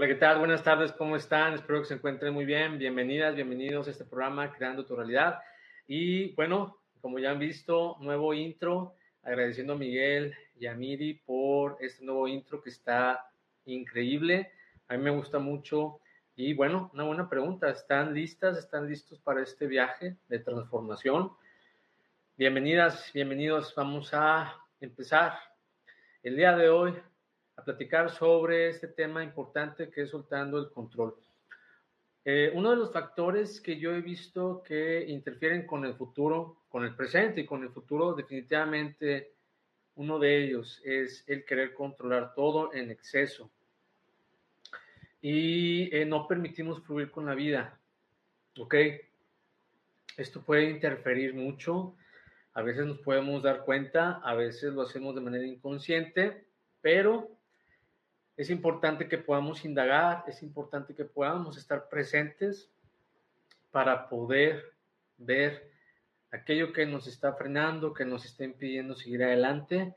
Hola, ¿qué tal? Buenas tardes, ¿cómo están? Espero que se encuentren muy bien. Bienvenidas, bienvenidos a este programa Creando tu Realidad. Y bueno, como ya han visto, nuevo intro, agradeciendo a Miguel y a Miri por este nuevo intro que está increíble. A mí me gusta mucho. Y bueno, una buena pregunta. ¿Están listas? ¿Están listos para este viaje de transformación? Bienvenidas, bienvenidos. Vamos a empezar. El día de hoy platicar sobre este tema importante que es soltando el control. Eh, uno de los factores que yo he visto que interfieren con el futuro, con el presente y con el futuro, definitivamente uno de ellos es el querer controlar todo en exceso. Y eh, no permitimos fluir con la vida. ¿Ok? Esto puede interferir mucho. A veces nos podemos dar cuenta, a veces lo hacemos de manera inconsciente, pero es importante que podamos indagar, es importante que podamos estar presentes para poder ver aquello que nos está frenando, que nos está impidiendo seguir adelante.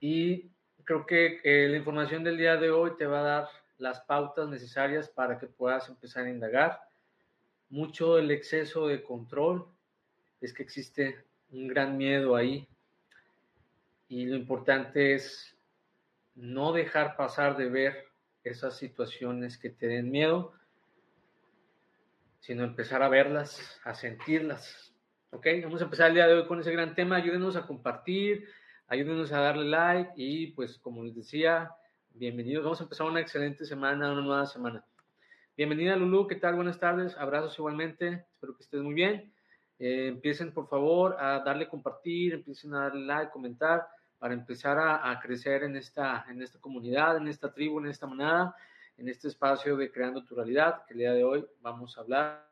Y creo que eh, la información del día de hoy te va a dar las pautas necesarias para que puedas empezar a indagar. Mucho del exceso de control es que existe un gran miedo ahí. Y lo importante es no dejar pasar de ver esas situaciones que te den miedo, sino empezar a verlas, a sentirlas. ¿Ok? Vamos a empezar el día de hoy con ese gran tema. Ayúdenos a compartir, ayúdenos a darle like y pues como les decía, bienvenidos. Vamos a empezar una excelente semana, una nueva semana. Bienvenida Lulu, ¿qué tal? Buenas tardes, abrazos igualmente, espero que estés muy bien. Eh, empiecen por favor a darle compartir, empiecen a darle like, comentar para empezar a, crecer en esta, en esta comunidad, en esta tribu, en esta manada, en este espacio de Creando tu Realidad, que el día de hoy vamos a hablar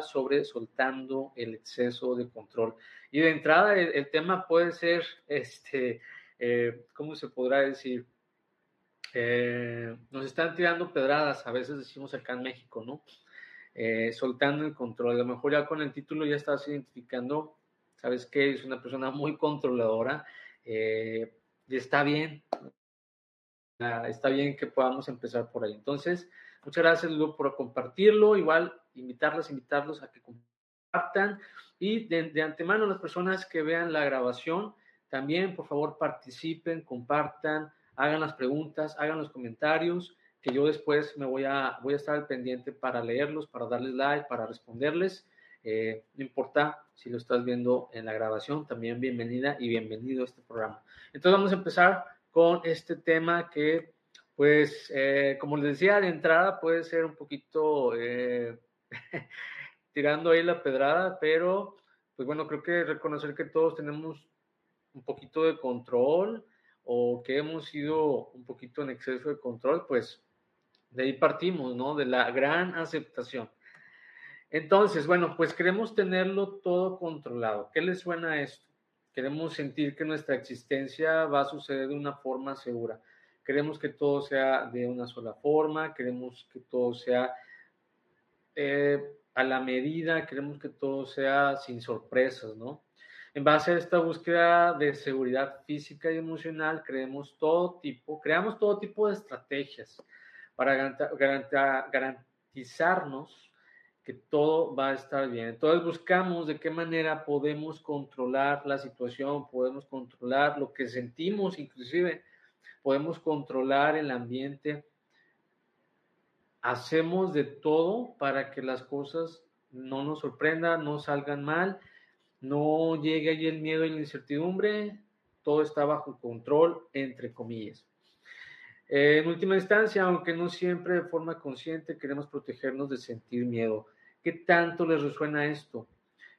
sobre soltando el exceso de control. Y de entrada, el, tema puede ser, este, eh, ¿cómo se podrá decir? Eh, nos están tirando pedradas, a veces decimos acá en México, ¿no? Eh, soltando el control. A lo mejor ya con el título ya estás identificando, ¿sabes qué? Es una persona muy controladora eh, y está bien, está bien que podamos empezar por ahí. Entonces, muchas gracias Ludo por compartirlo, igual invitarlos, invitarlos a que compartan y de, de antemano las personas que vean la grabación, también por favor participen, compartan, hagan las preguntas, hagan los comentarios, que yo después me voy a, voy a estar al pendiente para leerlos, para darles like, para responderles. Eh, no importa si lo estás viendo en la grabación, también bienvenida y bienvenido a este programa. Entonces vamos a empezar con este tema que Pues, eh, como les decía, de entrada puede ser un poquito eh, tirando ahí la pedrada, pero, pues bueno, creo que reconocer que todos tenemos un poquito de control o que hemos sido un poquito en exceso de control, pues de ahí partimos, ¿no? De la gran aceptación. Entonces, bueno, pues queremos tenerlo todo controlado. ¿Qué les suena esto? Queremos sentir que nuestra existencia va a suceder de una forma segura. Queremos que todo sea de una sola forma, queremos que todo sea eh, a la medida, queremos que todo sea sin sorpresas, ¿no? En base a esta búsqueda de seguridad física y emocional, creemos todo tipo, creamos todo tipo de estrategias para garantizarnos que todo va a estar bien. Entonces buscamos de qué manera podemos controlar la situación, podemos controlar lo que sentimos, inclusive podemos controlar el ambiente. Hacemos de todo para que las cosas no nos sorprendan, no salgan mal, no llegue ahí el miedo y la incertidumbre, todo está bajo control, entre comillas. En última instancia, aunque no siempre de forma consciente, queremos protegernos de sentir miedo. ¿Qué tanto les resuena esto?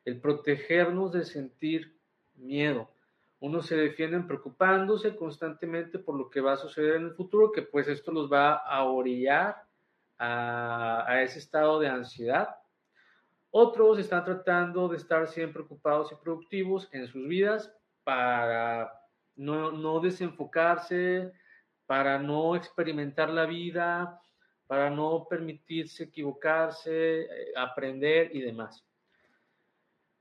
El protegernos de sentir miedo. Uno se defienden preocupándose constantemente por lo que va a suceder en el futuro, que pues esto los va a orillar a, ese estado de ansiedad. Otros están tratando de estar siempre ocupados y productivos en sus vidas para no desenfocarse, para no experimentar la vida, para no permitirse equivocarse, eh, aprender y demás.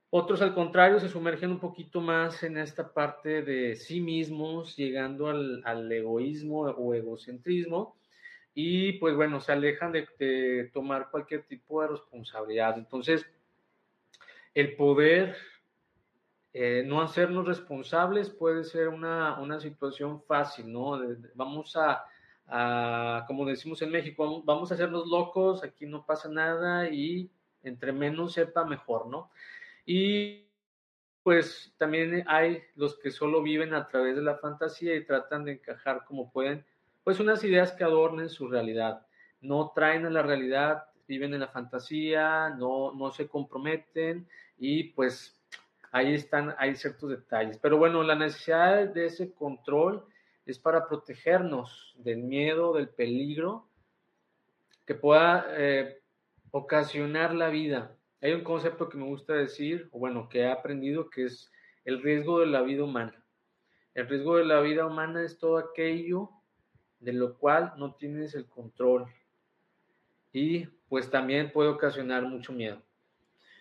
Otros, al contrario, se sumergen un poquito más en esta parte de sí mismos, llegando al, egoísmo o egocentrismo, y pues bueno, se alejan de, tomar cualquier tipo de responsabilidad. Entonces, el poder eh, no hacernos responsables puede ser una, una situación fácil, ¿no? Vamos a, a, como decimos en México, vamos a hacernos locos, aquí no pasa nada y entre menos sepa mejor, ¿no? Y pues también hay los que solo viven a través de la fantasía y tratan de encajar como pueden, pues unas ideas que adornen su realidad. No traen a la realidad, viven en la fantasía, no, no se comprometen y pues ahí están, hay ciertos detalles. Pero bueno, la necesidad de ese control es para protegernos del miedo, del peligro que pueda eh, ocasionar la vida. Hay un concepto que me gusta decir, o bueno, que he aprendido, que es el riesgo de la vida humana. El riesgo de la vida humana es todo aquello de lo cual no tienes el control y pues también puede ocasionar mucho miedo.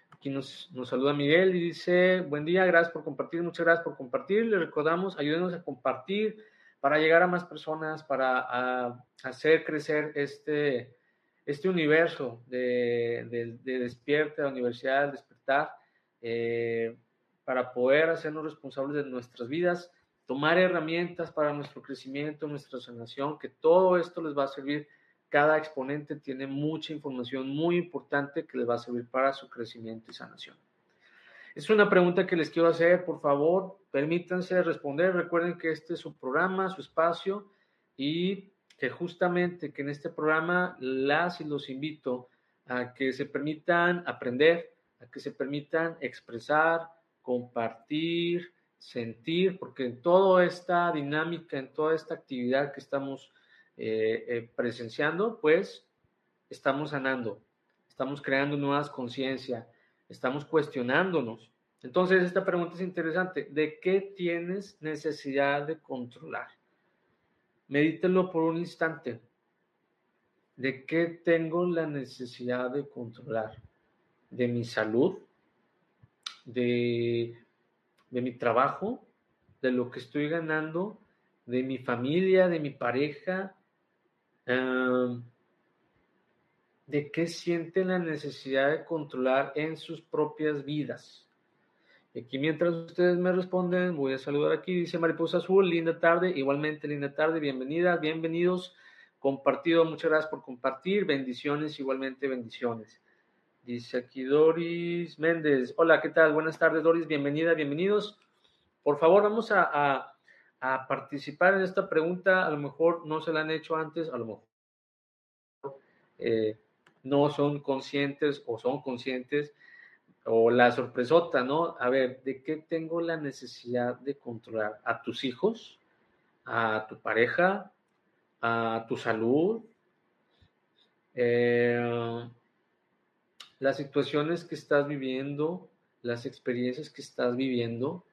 Aquí nos, nos, saluda Miguel y dice, buen día, gracias por compartir, muchas gracias por compartir. Le recordamos, ayúdenos a compartir para llegar a más personas, para hacer crecer este, este universo de, de, de Despierta, Universidad Despertar, eh, para poder hacernos responsables de nuestras vidas, tomar herramientas para nuestro crecimiento, nuestra sanación, que todo esto les va a servir cada exponente tiene mucha información muy importante que les va a servir para su crecimiento y sanación. Es una pregunta que les quiero hacer, por favor, permítanse responder. Recuerden que este es su programa, su espacio y que justamente que en este programa las y los invito a que se permitan aprender, a que se permitan expresar, compartir, sentir, porque en toda esta dinámica, en toda esta actividad que estamos eh, eh, presenciando, pues estamos sanando, estamos creando nuevas conciencias, estamos cuestionándonos. Entonces, esta pregunta es interesante. ¿De qué tienes necesidad de controlar? Medítelo por un instante. ¿De qué tengo la necesidad de controlar? ¿De mi salud? ¿De, de mi trabajo? ¿De lo que estoy ganando? ¿De mi familia? ¿De mi pareja? De qué sienten la necesidad de controlar en sus propias vidas. Y aquí mientras ustedes me responden, voy a saludar aquí, dice Mariposa Azul, linda tarde, igualmente linda tarde, bienvenida, bienvenidos, compartido, muchas gracias por compartir, bendiciones, igualmente bendiciones. Dice aquí Doris Méndez, hola, ¿qué tal? Buenas tardes Doris, bienvenida, bienvenidos. Por favor, vamos a a participar en esta pregunta, a lo mejor no se la han hecho antes, a lo mejor eh, no son conscientes o son conscientes, o la sorpresota, ¿no? A ver, ¿de qué tengo la necesidad de controlar? ¿A tus hijos? ¿A tu pareja? ¿A tu salud? Eh, las situaciones que estás viviendo, las experiencias que estás viviendo,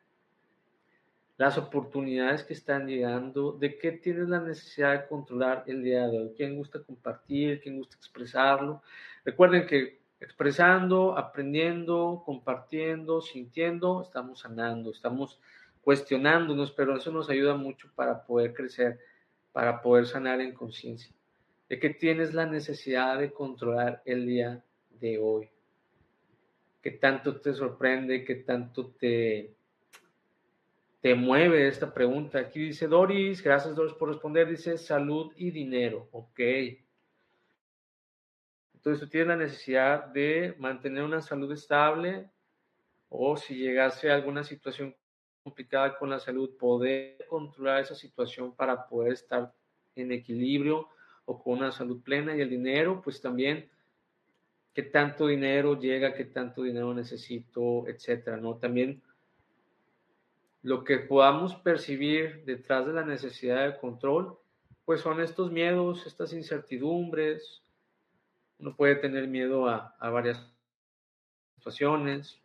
las oportunidades que están llegando, de qué tienes la necesidad de controlar el día de hoy, quién gusta compartir, quién gusta expresarlo. Recuerden que expresando, aprendiendo, compartiendo, sintiendo, estamos sanando, estamos cuestionándonos, pero eso nos ayuda mucho para poder crecer, para poder sanar en conciencia. De qué tienes la necesidad de controlar el día de hoy. ¿Qué tanto te sorprende? ¿Qué tanto te, te mueve esta pregunta? Aquí dice Doris, gracias Doris por responder, dice salud y dinero. Ok. Entonces tú tienes la necesidad de mantener una salud estable o si llegase a alguna situación complicada con la salud, poder controlar esa situación para poder estar en equilibrio o con una salud plena y el dinero, pues también qué tanto dinero llega, qué tanto dinero necesito, etcétera, ¿no? También lo que podamos percibir detrás de la necesidad de control, pues son estos miedos, estas incertidumbres. Uno puede tener miedo a, varias situaciones.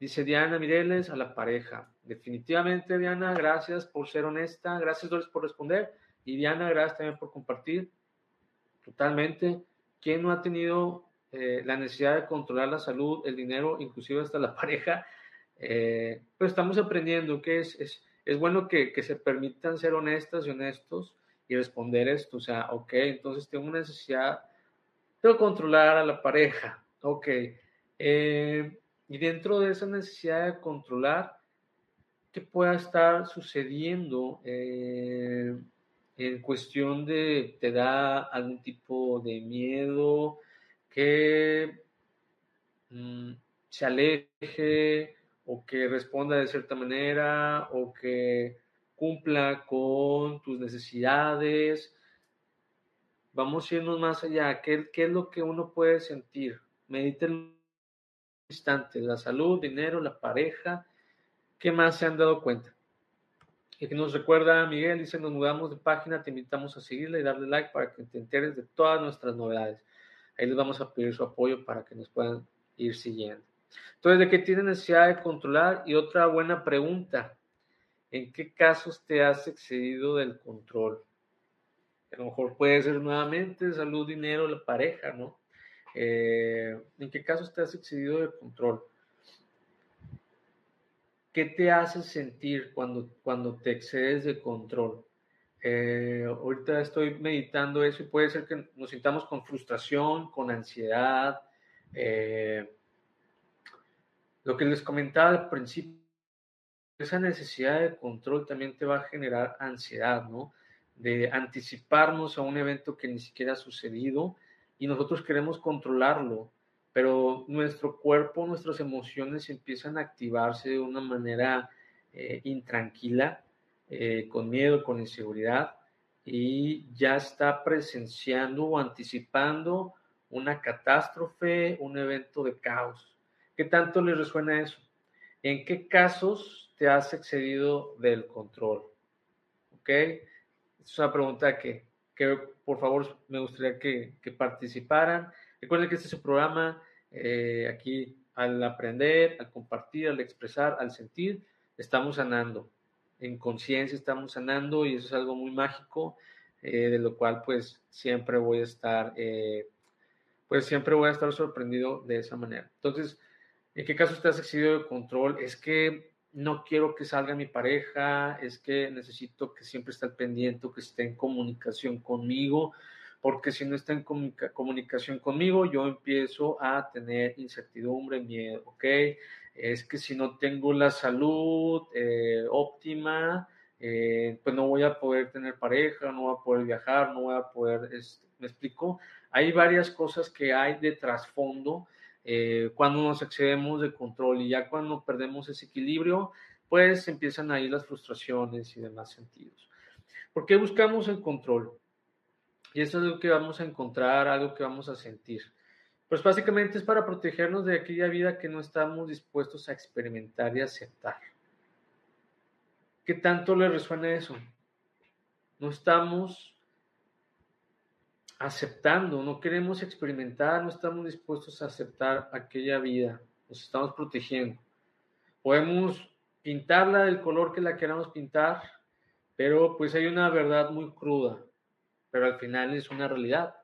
Dice Diana Mireles a la pareja. Definitivamente, Diana, gracias por ser honesta. Gracias, Doris, por responder. Y Diana, gracias también por compartir. Totalmente. ¿Quién no ha tenido eh, la necesidad de controlar la salud, el dinero, inclusive hasta la pareja, eh, pero estamos aprendiendo que es, es, es bueno que, que, se permitan ser honestas y honestos y responder esto, o sea, ok, entonces tengo una necesidad, de controlar a la pareja, ok, eh, y dentro de esa necesidad de controlar, ¿qué pueda estar sucediendo? en cuestión de, ¿te da algún tipo de miedo? que mm, se aleje o que responda de cierta manera o que cumpla con tus necesidades. Vamos a irnos más allá. ¿Qué, qué es lo que uno puede sentir? Medite un instante. La salud, dinero, la pareja. ¿Qué más se han dado cuenta? Y que nos recuerda Miguel, dice, nos mudamos de página, te invitamos a seguirla y darle like para que te enteres de todas nuestras novedades. Ahí les vamos a pedir su apoyo para que nos puedan ir siguiendo. Entonces, ¿de qué tienes necesidad de controlar? Y otra buena pregunta, ¿en qué casos te has excedido del control? A lo mejor puede ser nuevamente salud, dinero, la pareja, ¿no? Eh, ¿En qué casos te has excedido del control? ¿Qué te hace sentir cuando, cuando te excedes de control? Eh, ahorita estoy meditando eso y puede ser que nos sintamos con frustración, con ansiedad. Eh, lo que les comentaba al principio, esa necesidad de control también te va a generar ansiedad, ¿no? De anticiparnos a un evento que ni siquiera ha sucedido y nosotros queremos controlarlo, pero nuestro cuerpo, nuestras emociones empiezan a activarse de una manera eh, intranquila eh, con miedo, con inseguridad, y ya está presenciando o anticipando una catástrofe, un evento de caos. ¿Qué tanto le resuena eso? ¿En qué casos te has excedido del control? ¿Ok? Es una pregunta que, que por favor me gustaría que, que, participaran. Recuerden que este es un programa eh, aquí al aprender, al compartir, al expresar, al sentir, estamos sanando en conciencia estamos sanando y eso es algo muy mágico, eh, de lo cual pues siempre voy a estar, eh, pues siempre voy a estar sorprendido de esa manera. Entonces, ¿en qué caso estás excedido de control? Es que no quiero que salga mi pareja, es que necesito que siempre esté al pendiente, que esté en comunicación conmigo, porque si no está en comunicación conmigo, yo empiezo a tener incertidumbre, miedo, ¿ok? es que si no tengo la salud eh, óptima, eh, pues no voy a poder tener pareja, no voy a poder viajar, no voy a poder, me explico, hay varias cosas que hay de trasfondo eh, cuando nos excedemos de control y ya cuando perdemos ese equilibrio, pues empiezan ahí las frustraciones y demás sentidos. ¿Por qué buscamos el control? Y eso es lo que vamos a encontrar, algo que vamos a sentir. Pues básicamente es para protegernos de aquella vida que no estamos dispuestos a experimentar y aceptar. ¿Qué tanto le resuena eso? No estamos aceptando, no queremos experimentar, no estamos dispuestos a aceptar aquella vida, nos estamos protegiendo. Podemos pintarla del color que la queramos pintar, pero pues hay una verdad muy cruda, pero al final es una realidad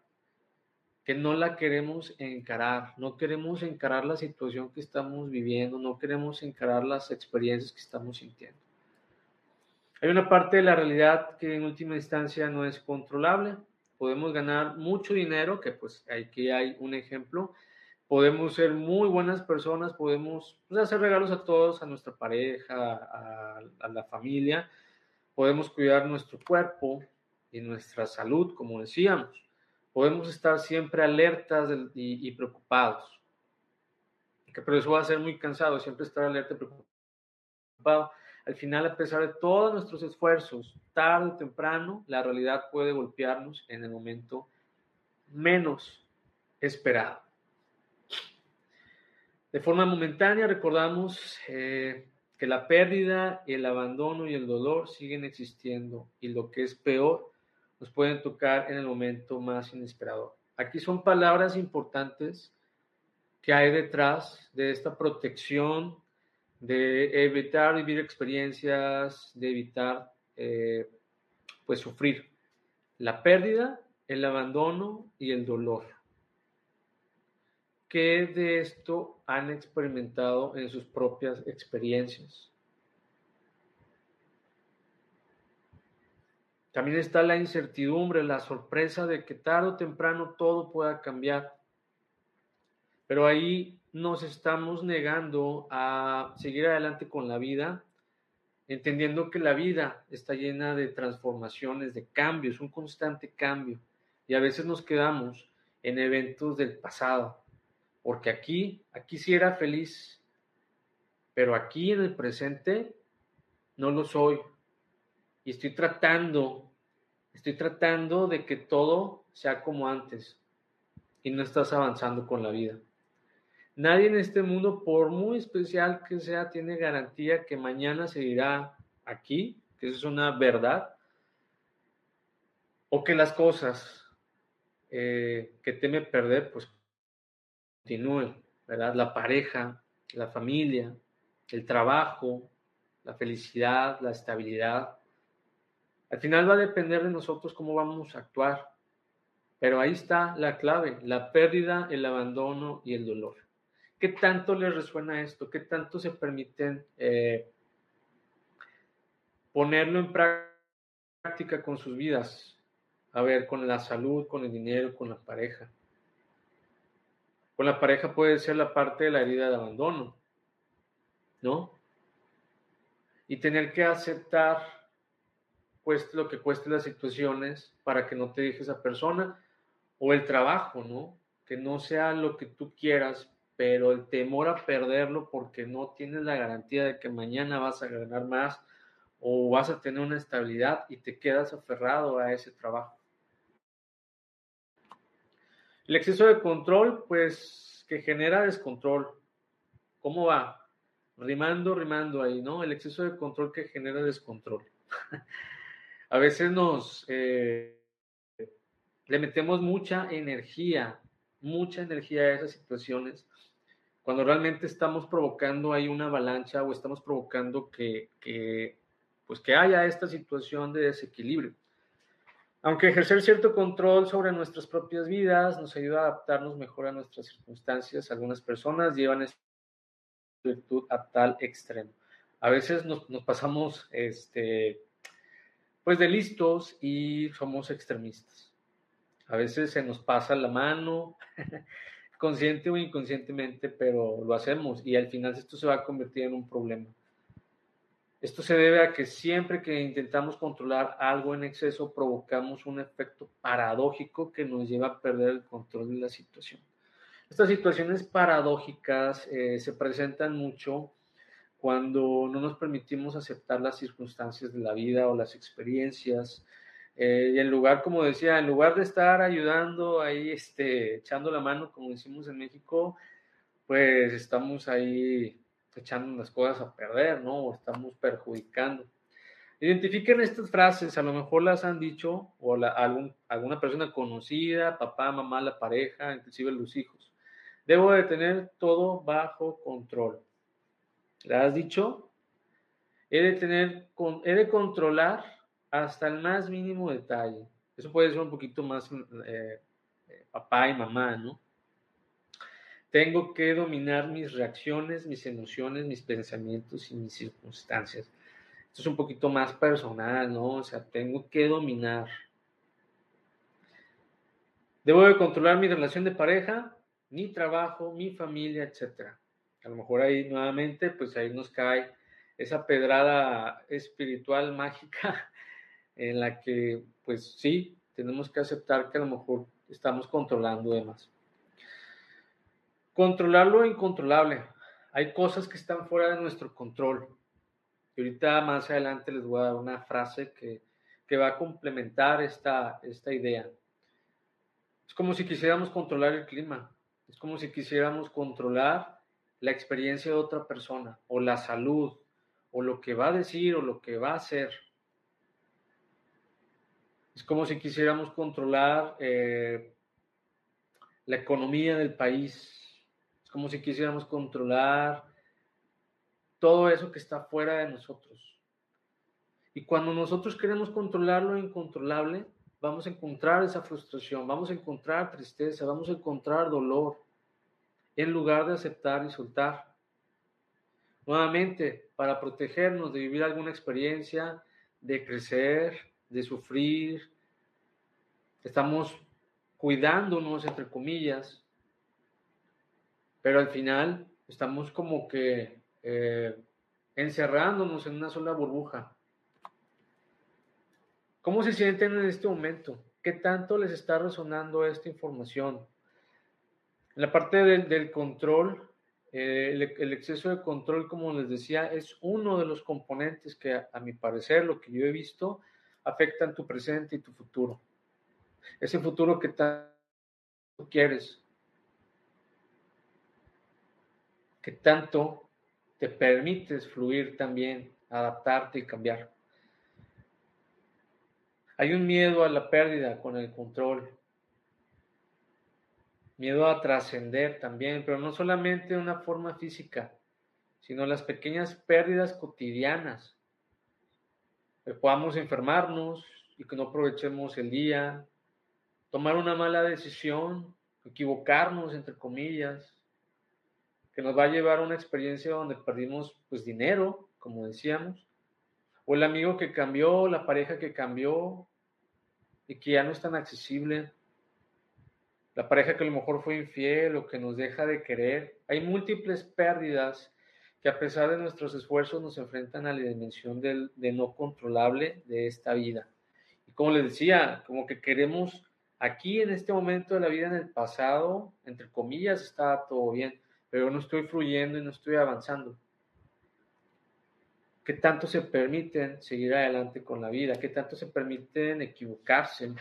que no la queremos encarar, no queremos encarar la situación que estamos viviendo, no queremos encarar las experiencias que estamos sintiendo. Hay una parte de la realidad que en última instancia no es controlable. Podemos ganar mucho dinero, que pues aquí hay un ejemplo. Podemos ser muy buenas personas, podemos pues, hacer regalos a todos, a nuestra pareja, a, a la familia. Podemos cuidar nuestro cuerpo y nuestra salud, como decíamos podemos estar siempre alertas y, preocupados. pero eso va a ser muy cansado, siempre estar alerta y preocupado. Al final, a pesar de todos nuestros esfuerzos, tarde o temprano, la realidad puede golpearnos en el momento menos esperado. De forma momentánea, recordamos eh, que la pérdida, el abandono y el dolor siguen existiendo y lo que es peor, nos pueden tocar en el momento más inesperado. Aquí son palabras importantes que hay detrás de esta protección, de evitar vivir experiencias, de evitar eh, pues sufrir la pérdida, el abandono y el dolor. ¿Qué de esto han experimentado en sus propias experiencias? También está la incertidumbre, la sorpresa de que tarde o temprano todo pueda cambiar. Pero ahí nos estamos negando a seguir adelante con la vida, entendiendo que la vida está llena de transformaciones, de cambios, un constante cambio. Y a veces nos quedamos en eventos del pasado, porque aquí, aquí sí era feliz, pero aquí en el presente no lo soy, y estoy tratando, estoy tratando de que todo sea como antes y no estás avanzando con la vida. Nadie en este mundo, por muy especial que sea, tiene garantía que mañana seguirá aquí, que eso es una verdad, o que las cosas eh, que teme perder, pues continúen, ¿verdad? La pareja, la familia, el trabajo, la felicidad, la estabilidad, al final va a depender de nosotros cómo vamos a actuar. Pero ahí está la clave, la pérdida, el abandono y el dolor. ¿Qué tanto les resuena esto? ¿Qué tanto se permiten eh, ponerlo en práctica con sus vidas? A ver, con la salud, con el dinero, con la pareja. Con la pareja puede ser la parte de la herida de abandono, ¿no? Y tener que aceptar cueste lo que cueste las situaciones para que no te deje esa persona o el trabajo, ¿no? Que no sea lo que tú quieras, pero el temor a perderlo porque no tienes la garantía de que mañana vas a ganar más o vas a tener una estabilidad y te quedas aferrado a ese trabajo. El exceso de control, pues, que genera descontrol. ¿Cómo va? Rimando, rimando ahí, ¿no? El exceso de control que genera descontrol. a veces nos eh, le metemos mucha energía, mucha energía a esas situaciones, cuando realmente estamos provocando ahí una avalancha o estamos provocando que, que, pues que haya esta situación de desequilibrio. Aunque ejercer cierto control sobre nuestras propias vidas nos ayuda a adaptarnos mejor a nuestras circunstancias, algunas personas llevan esta virtud a tal extremo. A veces nos, nos pasamos este, pues de listos y somos extremistas. A veces se nos pasa la mano, consciente o inconscientemente, pero lo hacemos y al final esto se va a convertir en un problema. Esto se debe a que siempre que intentamos controlar algo en exceso provocamos un efecto paradójico que nos lleva a perder el control de la situación. Estas situaciones paradójicas eh, se presentan mucho cuando no nos permitimos aceptar las circunstancias de la vida o las experiencias. Eh, y en lugar, como decía, en lugar de estar ayudando ahí, este, echando la mano, como decimos en México, pues estamos ahí echando las cosas a perder, ¿no? O estamos perjudicando. Identifiquen estas frases, a lo mejor las han dicho o la, algún, alguna persona conocida, papá, mamá, la pareja, inclusive los hijos. Debo de tener todo bajo control. ¿La has dicho? He de tener, he de controlar hasta el más mínimo detalle. Eso puede ser un poquito más eh, eh, papá y mamá, ¿no? Tengo que dominar mis reacciones, mis emociones, mis pensamientos y mis circunstancias. Esto es un poquito más personal, ¿no? O sea, tengo que dominar. Debo de controlar mi relación de pareja, mi trabajo, mi familia, etc. A lo mejor ahí nuevamente, pues ahí nos cae esa pedrada espiritual mágica en la que, pues sí, tenemos que aceptar que a lo mejor estamos controlando demás. Controlar lo incontrolable. Hay cosas que están fuera de nuestro control. Y ahorita más adelante les voy a dar una frase que, va a complementar esta, esta idea. Es como si quisiéramos controlar el clima. Es como si quisiéramos controlar la experiencia de otra persona o la salud o lo que va a decir o lo que va a hacer. Es como si quisiéramos controlar eh, la economía del país, como si quisiéramos controlar todo eso que está fuera de nosotros. Y cuando nosotros queremos controlar lo incontrolable, vamos a encontrar esa frustración, vamos a encontrar tristeza, vamos a encontrar dolor, en lugar de aceptar y soltar. Nuevamente, para protegernos de vivir alguna experiencia, de crecer, de sufrir, estamos cuidándonos, entre comillas, pero al final estamos como que eh, encerrándonos en una sola burbuja. ¿Cómo se sienten en este momento? ¿Qué tanto les está resonando esta información? En la parte del, control, eh, el, exceso de control, como les decía, es uno de los componentes que, a mi parecer, lo que yo he visto, afectan tu presente y tu futuro. Ese futuro que tanto quieres, que tanto te permites fluir también, adaptarte y cambiar. Hay un miedo a la pérdida con el control, miedo a trascender también, pero no solamente de una forma física, sino las pequeñas pérdidas cotidianas, que podamos enfermarnos y que no aprovechemos el día, tomar una mala decisión, equivocarnos, entre comillas, que nos va a llevar a una experiencia donde perdimos pues dinero, como decíamos, o el amigo que cambió, la pareja que cambió y que ya no es tan accesible, la pareja que a lo mejor fue infiel o que nos deja de querer. Hay múltiples pérdidas que a pesar de nuestros esfuerzos nos enfrentan a la dimensión de no controlable de esta vida. Y como les decía, como que queremos aquí en este momento de la vida, en el pasado, entre comillas, está todo bien, pero no estoy fluyendo y no estoy avanzando. ¿Qué tanto se permiten seguir adelante con la vida? ¿Qué tanto se permiten equivocarse?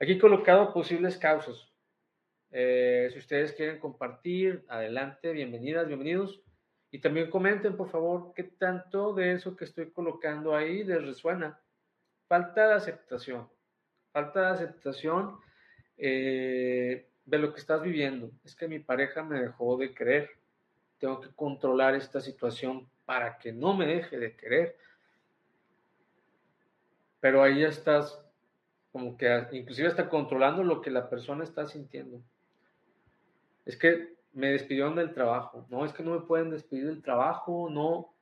Aquí he colocado posibles causas. Eh, si ustedes quieren compartir, adelante, bienvenidas, bienvenidos. Y también comenten, por favor, qué tanto de eso que estoy colocando ahí les resuena. Falta de aceptación. Falta de aceptación. Eh, de lo que estás viviendo. Es que mi pareja me dejó de querer. Tengo que controlar esta situación para que no me deje de querer. Pero ahí estás como que inclusive está controlando lo que la persona está sintiendo. Es que me despidieron del trabajo. No, es que no me pueden despedir del trabajo, no.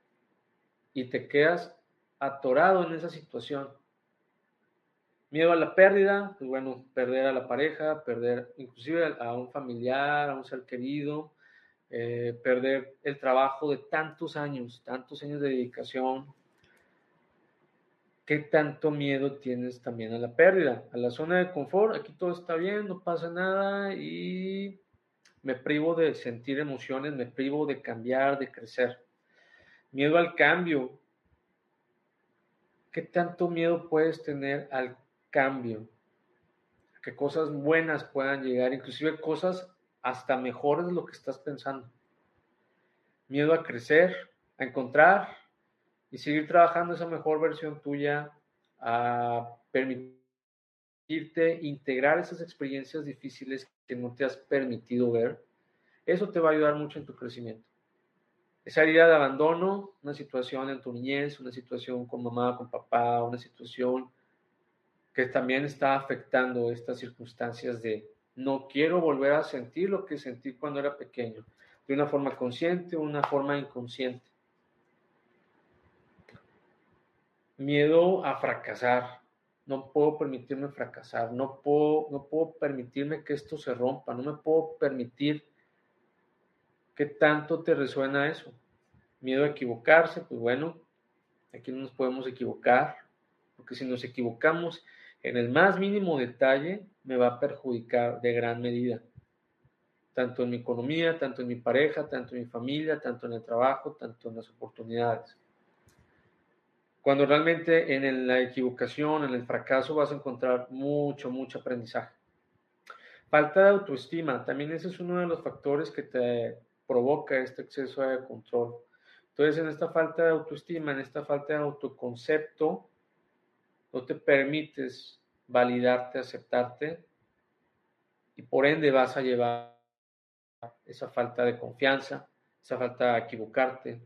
Y te quedas atorado en esa situación. Miedo a la pérdida, pues bueno, perder a la pareja, perder inclusive a un familiar, a un ser querido, eh, perder el trabajo de tantos años, tantos años de dedicación. ¿Qué tanto miedo tienes también a la pérdida? A la zona de confort, aquí todo está bien, no pasa nada y me privo de sentir emociones, me privo de cambiar, de crecer. Miedo al cambio. ¿Qué tanto miedo puedes tener al cambio? Que cosas buenas puedan llegar, inclusive cosas hasta mejores de lo que estás pensando. Miedo a crecer, a encontrar y seguir trabajando esa mejor versión tuya, a permitirte integrar esas experiencias difíciles que no te has permitido ver. Eso te va a ayudar mucho en tu crecimiento. Esa herida de abandono, una situación en tu niñez, una situación con mamá, con papá, una situación que también está afectando estas circunstancias de no quiero volver a sentir lo que sentí cuando era pequeño, de una forma consciente o una forma inconsciente. Miedo a fracasar. No puedo permitirme fracasar, no puedo, no puedo permitirme que esto se rompa, no me puedo permitir ¿Qué tanto te resuena eso? Miedo a equivocarse, pues bueno, aquí no nos podemos equivocar, porque si nos equivocamos en el más mínimo detalle, me va a perjudicar de gran medida, tanto en mi economía, tanto en mi pareja, tanto en mi familia, tanto en el trabajo, tanto en las oportunidades. Cuando realmente en la equivocación, en el fracaso, vas a encontrar mucho, mucho aprendizaje. Falta de autoestima, también ese es uno de los factores que te provoca este exceso de control. Entonces, en esta falta de autoestima, en esta falta de autoconcepto, no te permites validarte, aceptarte, y por ende vas a llevar esa falta de confianza, esa falta de equivocarte,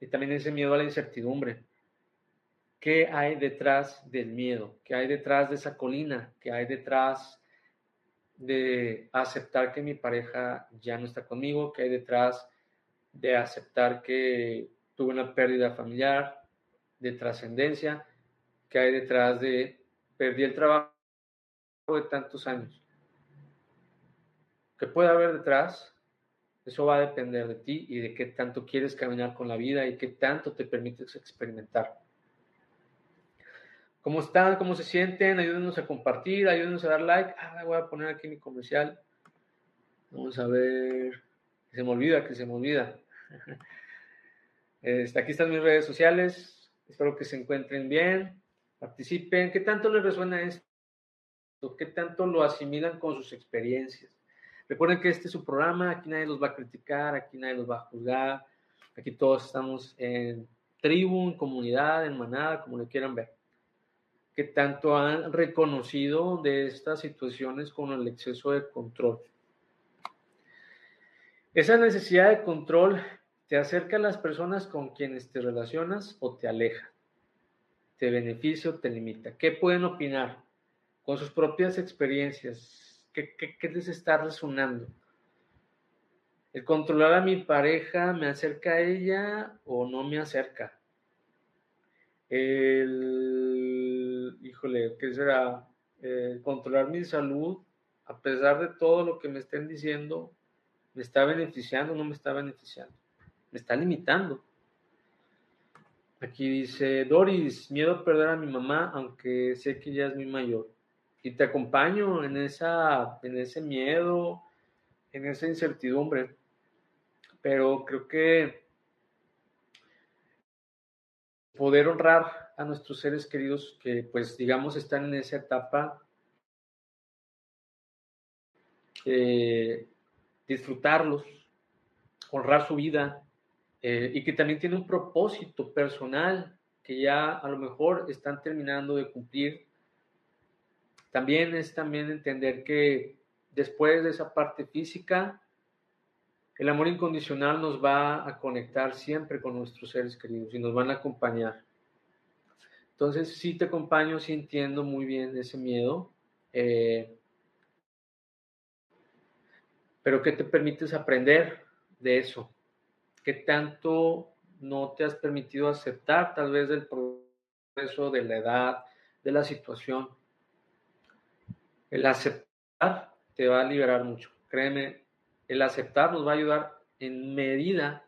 y también ese miedo a la incertidumbre. ¿Qué hay detrás del miedo? ¿Qué hay detrás de esa colina? ¿Qué hay detrás de aceptar que mi pareja ya no está conmigo, que hay detrás de aceptar que tuve una pérdida familiar, de trascendencia, que hay detrás de perdí el trabajo de tantos años. ¿Qué puede haber detrás? Eso va a depender de ti y de qué tanto quieres caminar con la vida y qué tanto te permites experimentar. ¿Cómo están? ¿Cómo se sienten? Ayúdenos a compartir, ayúdenos a dar like. Ah, voy a poner aquí mi comercial. Vamos a ver. se me olvida, que se me olvida. Este, aquí están mis redes sociales. Espero que se encuentren bien. Participen. ¿Qué tanto les resuena esto? ¿Qué tanto lo asimilan con sus experiencias? Recuerden que este es su programa. Aquí nadie los va a criticar. Aquí nadie los va a juzgar. Aquí todos estamos en tribu, en comunidad, en manada, como lo quieran ver que tanto han reconocido de estas situaciones con el exceso de control. Esa necesidad de control te acerca a las personas con quienes te relacionas o te aleja, te beneficia o te limita. ¿Qué pueden opinar con sus propias experiencias? ¿Qué, les está resonando? ¿El controlar a mi pareja me acerca a ella o no me acerca? el, híjole, ¿qué será? Eh, controlar mi salud, a pesar de todo lo que me estén diciendo, ¿me está beneficiando o no me está beneficiando? Me está limitando. Aquí dice, Doris, miedo a perder a mi mamá, aunque sé que ya es mi mayor. Y te acompaño en, esa, en ese miedo, en esa incertidumbre. Pero creo que poder honrar a nuestros seres queridos que, pues, digamos, están en esa etapa, eh, disfrutarlos, honrar su vida eh, y que también tiene un propósito personal que ya a lo mejor están terminando de cumplir. También es también entender que después de esa parte física, el amor incondicional nos va a conectar siempre con nuestros seres queridos y nos van a acompañar. Entonces, sí te acompaño, sí entiendo muy bien ese miedo. Eh, pero ¿qué te permites aprender de eso? ¿Qué tanto no te has permitido aceptar tal vez del proceso, de la edad, de la situación? El aceptar te va a liberar mucho. Créeme, el aceptar nos va a ayudar en medida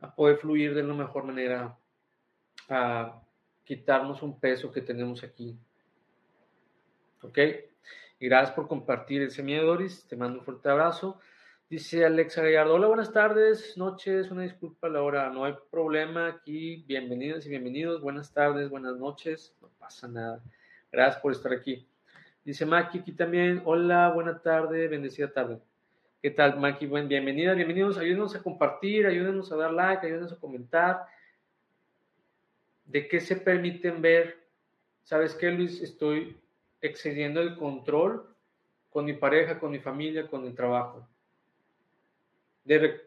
a poder fluir de la mejor manera, a quitarnos un peso que tenemos aquí. ¿Ok? Gracias por compartir ese miedo. Te mando un fuerte abrazo. Dice Alexa Gallardo, hola, buenas tardes, noches, una disculpa la hora, no hay problema aquí, bienvenidos y bienvenidos, buenas tardes, buenas noches, no pasa nada, gracias por estar aquí. Dice Maki aquí también, hola, buena tarde, bendecida tarde. ¿Qué tal, Maki? Buen, bienvenida, bienvenidos, ayúdenos a compartir, ayúdenos a dar like, ayúdenos a comentar. ¿De qué se permiten ver? ¿Sabes qué, Luis? Estoy excediendo el control con mi pareja, con mi familia, con el trabajo de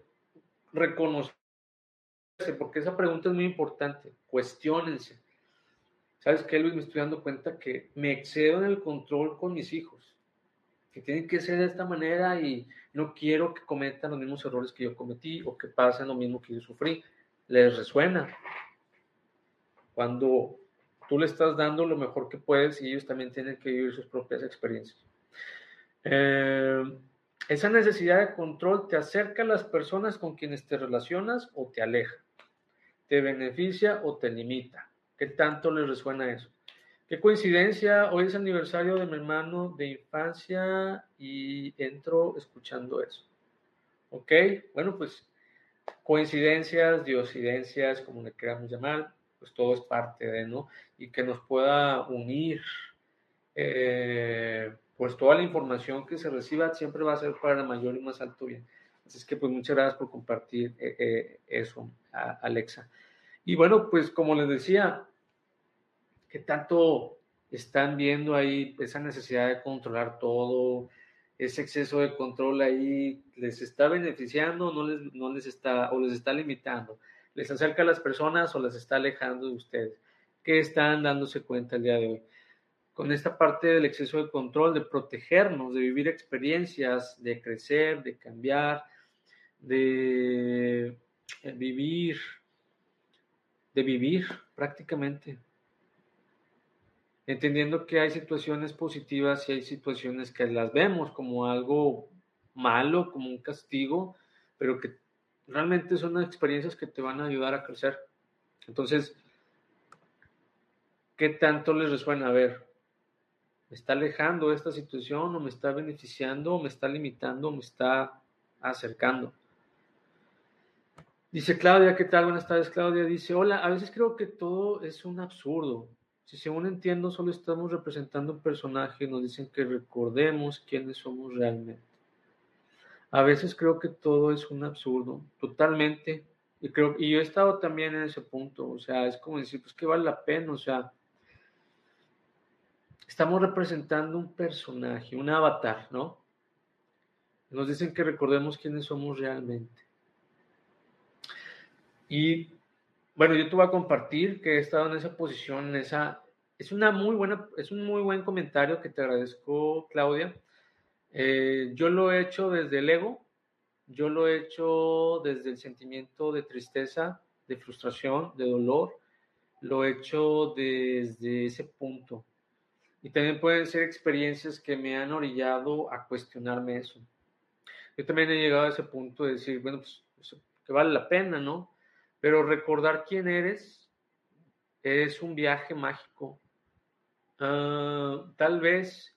reconocerse, porque esa pregunta es muy importante. Cuestiónense. ¿Sabes qué, Luis? Me estoy dando cuenta que me excedo en el control con mis hijos, que tienen que ser de esta manera y no quiero que cometan los mismos errores que yo cometí o que pasen lo mismo que yo sufrí. ¿Les resuena? Cuando tú le estás dando lo mejor que puedes y ellos también tienen que vivir sus propias experiencias. Eh, esa necesidad de control te acerca a las personas con quienes te relacionas o te aleja, te beneficia o te limita. ¿Qué tanto les resuena eso? Qué coincidencia, hoy es aniversario de mi hermano de infancia y entro escuchando eso. ¿Ok? Bueno, pues coincidencias, diosidencias, como le queramos llamar, pues todo es parte de, ¿no? Y que nos pueda unir. Eh, pues toda la información que se reciba siempre va a ser para mayor y más alto bien. Así es que pues muchas gracias por compartir eh, eh, eso, Alexa. Y bueno, pues como les decía, ¿qué tanto están viendo ahí esa necesidad de controlar todo? Ese exceso de control ahí les está beneficiando, no les, no les está, o les está limitando, les acerca a las personas o les está alejando de ustedes. ¿Qué están dándose cuenta el día de hoy? con esta parte del exceso de control, de protegernos, de vivir experiencias, de crecer, de cambiar, de vivir, de vivir prácticamente. Entendiendo que hay situaciones positivas y hay situaciones que las vemos como algo malo, como un castigo, pero que realmente son experiencias que te van a ayudar a crecer. Entonces, ¿qué tanto les resuena? A ver, me está alejando esta situación o me está beneficiando o me está limitando o me está acercando. Dice Claudia, ¿qué tal? Buenas tardes, Claudia. Dice, hola, a veces creo que todo es un absurdo. Si según entiendo, solo estamos representando un personaje, nos dicen que recordemos quiénes somos realmente. A veces creo que todo es un absurdo, totalmente. Y, creo, y yo he estado también en ese punto, o sea, es como decir, pues que vale la pena, o sea, estamos representando un personaje, un avatar, ¿no? Nos dicen que recordemos quiénes somos realmente. Y bueno, yo te voy a compartir que he estado en esa posición, en esa. Es una muy buena, es un muy buen comentario que te agradezco, Claudia. Eh, yo lo he hecho desde el ego, yo lo he hecho desde el sentimiento de tristeza, de frustración, de dolor, lo he hecho desde ese punto. Y también pueden ser experiencias que me han orillado a cuestionarme eso. Yo también he llegado a ese punto de decir, bueno, pues que vale la pena, ¿no? Pero recordar quién eres es un viaje mágico. Ah, tal vez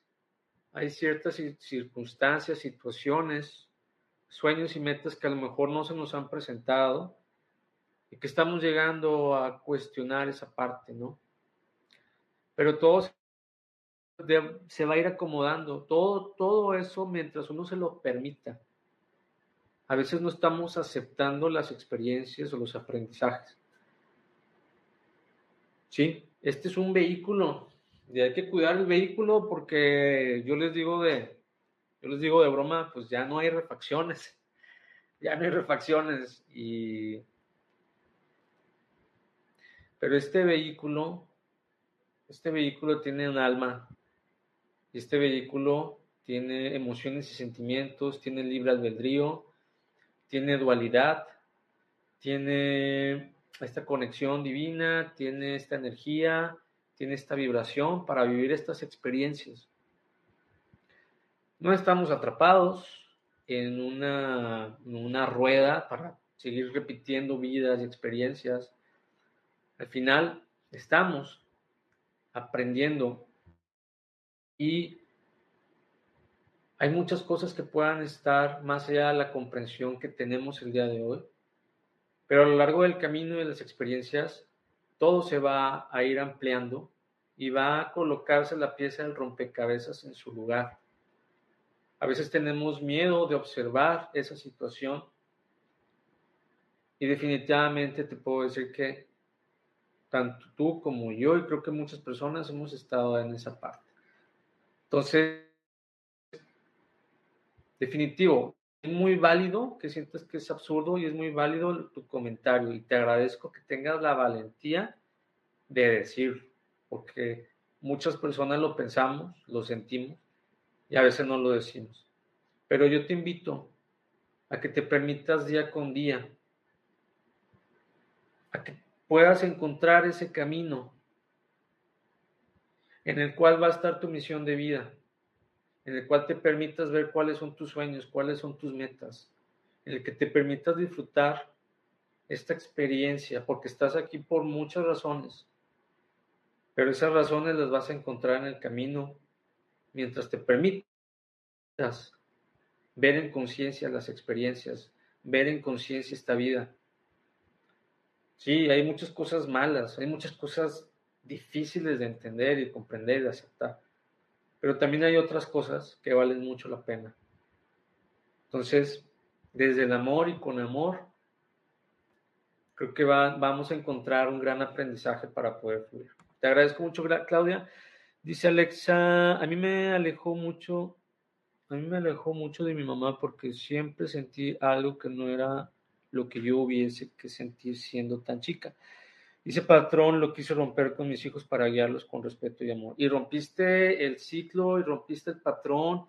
hay ciertas circunstancias, situaciones, sueños y metas que a lo mejor no se nos han presentado y que estamos llegando a cuestionar esa parte, ¿no? Pero todos se va a ir acomodando. Todo, todo eso mientras uno se lo permita. A veces no estamos aceptando las experiencias o los aprendizajes. Sí, este es un vehículo y hay que cuidar el vehículo porque yo les digo de, yo les digo de broma, pues ya no hay refacciones, ya no hay refacciones y, pero este vehículo, este vehículo tiene un alma, este vehículo tiene emociones y sentimientos, tiene libre albedrío, tiene dualidad, tiene esta conexión divina, tiene esta energía, tiene esta vibración para vivir estas experiencias. No estamos atrapados en una, una rueda para seguir repitiendo vidas y experiencias. Al final estamos aprendiendo y hay muchas cosas que puedan estar más allá de la comprensión que tenemos el día de hoy, pero a lo largo del camino y de las experiencias, todo se va a ir ampliando y va a colocarse la pieza del rompecabezas en su lugar. A veces tenemos miedo de observar esa situación y definitivamente te puedo decir que tanto tú como yo y creo que muchas personas hemos estado en esa parte. Entonces, definitivo, es muy válido que sientas que es absurdo y es muy válido tu comentario y te agradezco que tengas la valentía de decirlo, porque muchas personas lo pensamos, lo sentimos y a veces no lo decimos. Pero yo te invito a que te permitas día con día, a que puedas encontrar ese camino en el cual va a estar tu misión de vida, en el cual te permitas ver cuáles son tus sueños, cuáles son tus metas, en el que te permitas disfrutar esta experiencia, porque estás aquí por muchas razones, pero esas razones las vas a encontrar en el camino mientras te permitas ver en conciencia las experiencias, ver en conciencia esta vida. Sí, hay muchas cosas malas, hay muchas cosas difíciles de entender y comprender y aceptar, pero también hay otras cosas que valen mucho la pena. Entonces, desde el amor y con amor, creo que vamos a encontrar un gran aprendizaje para poder fluir. Te agradezco mucho, Claudia. Dice Alexa, a mí me alejó mucho, a mí me alejó mucho de mi mamá porque siempre sentí algo que no era lo que yo hubiese que sentir siendo tan chica. Dice patrón, lo quise romper con mis hijos para guiarlos con respeto y amor. Y rompiste el ciclo y rompiste el patrón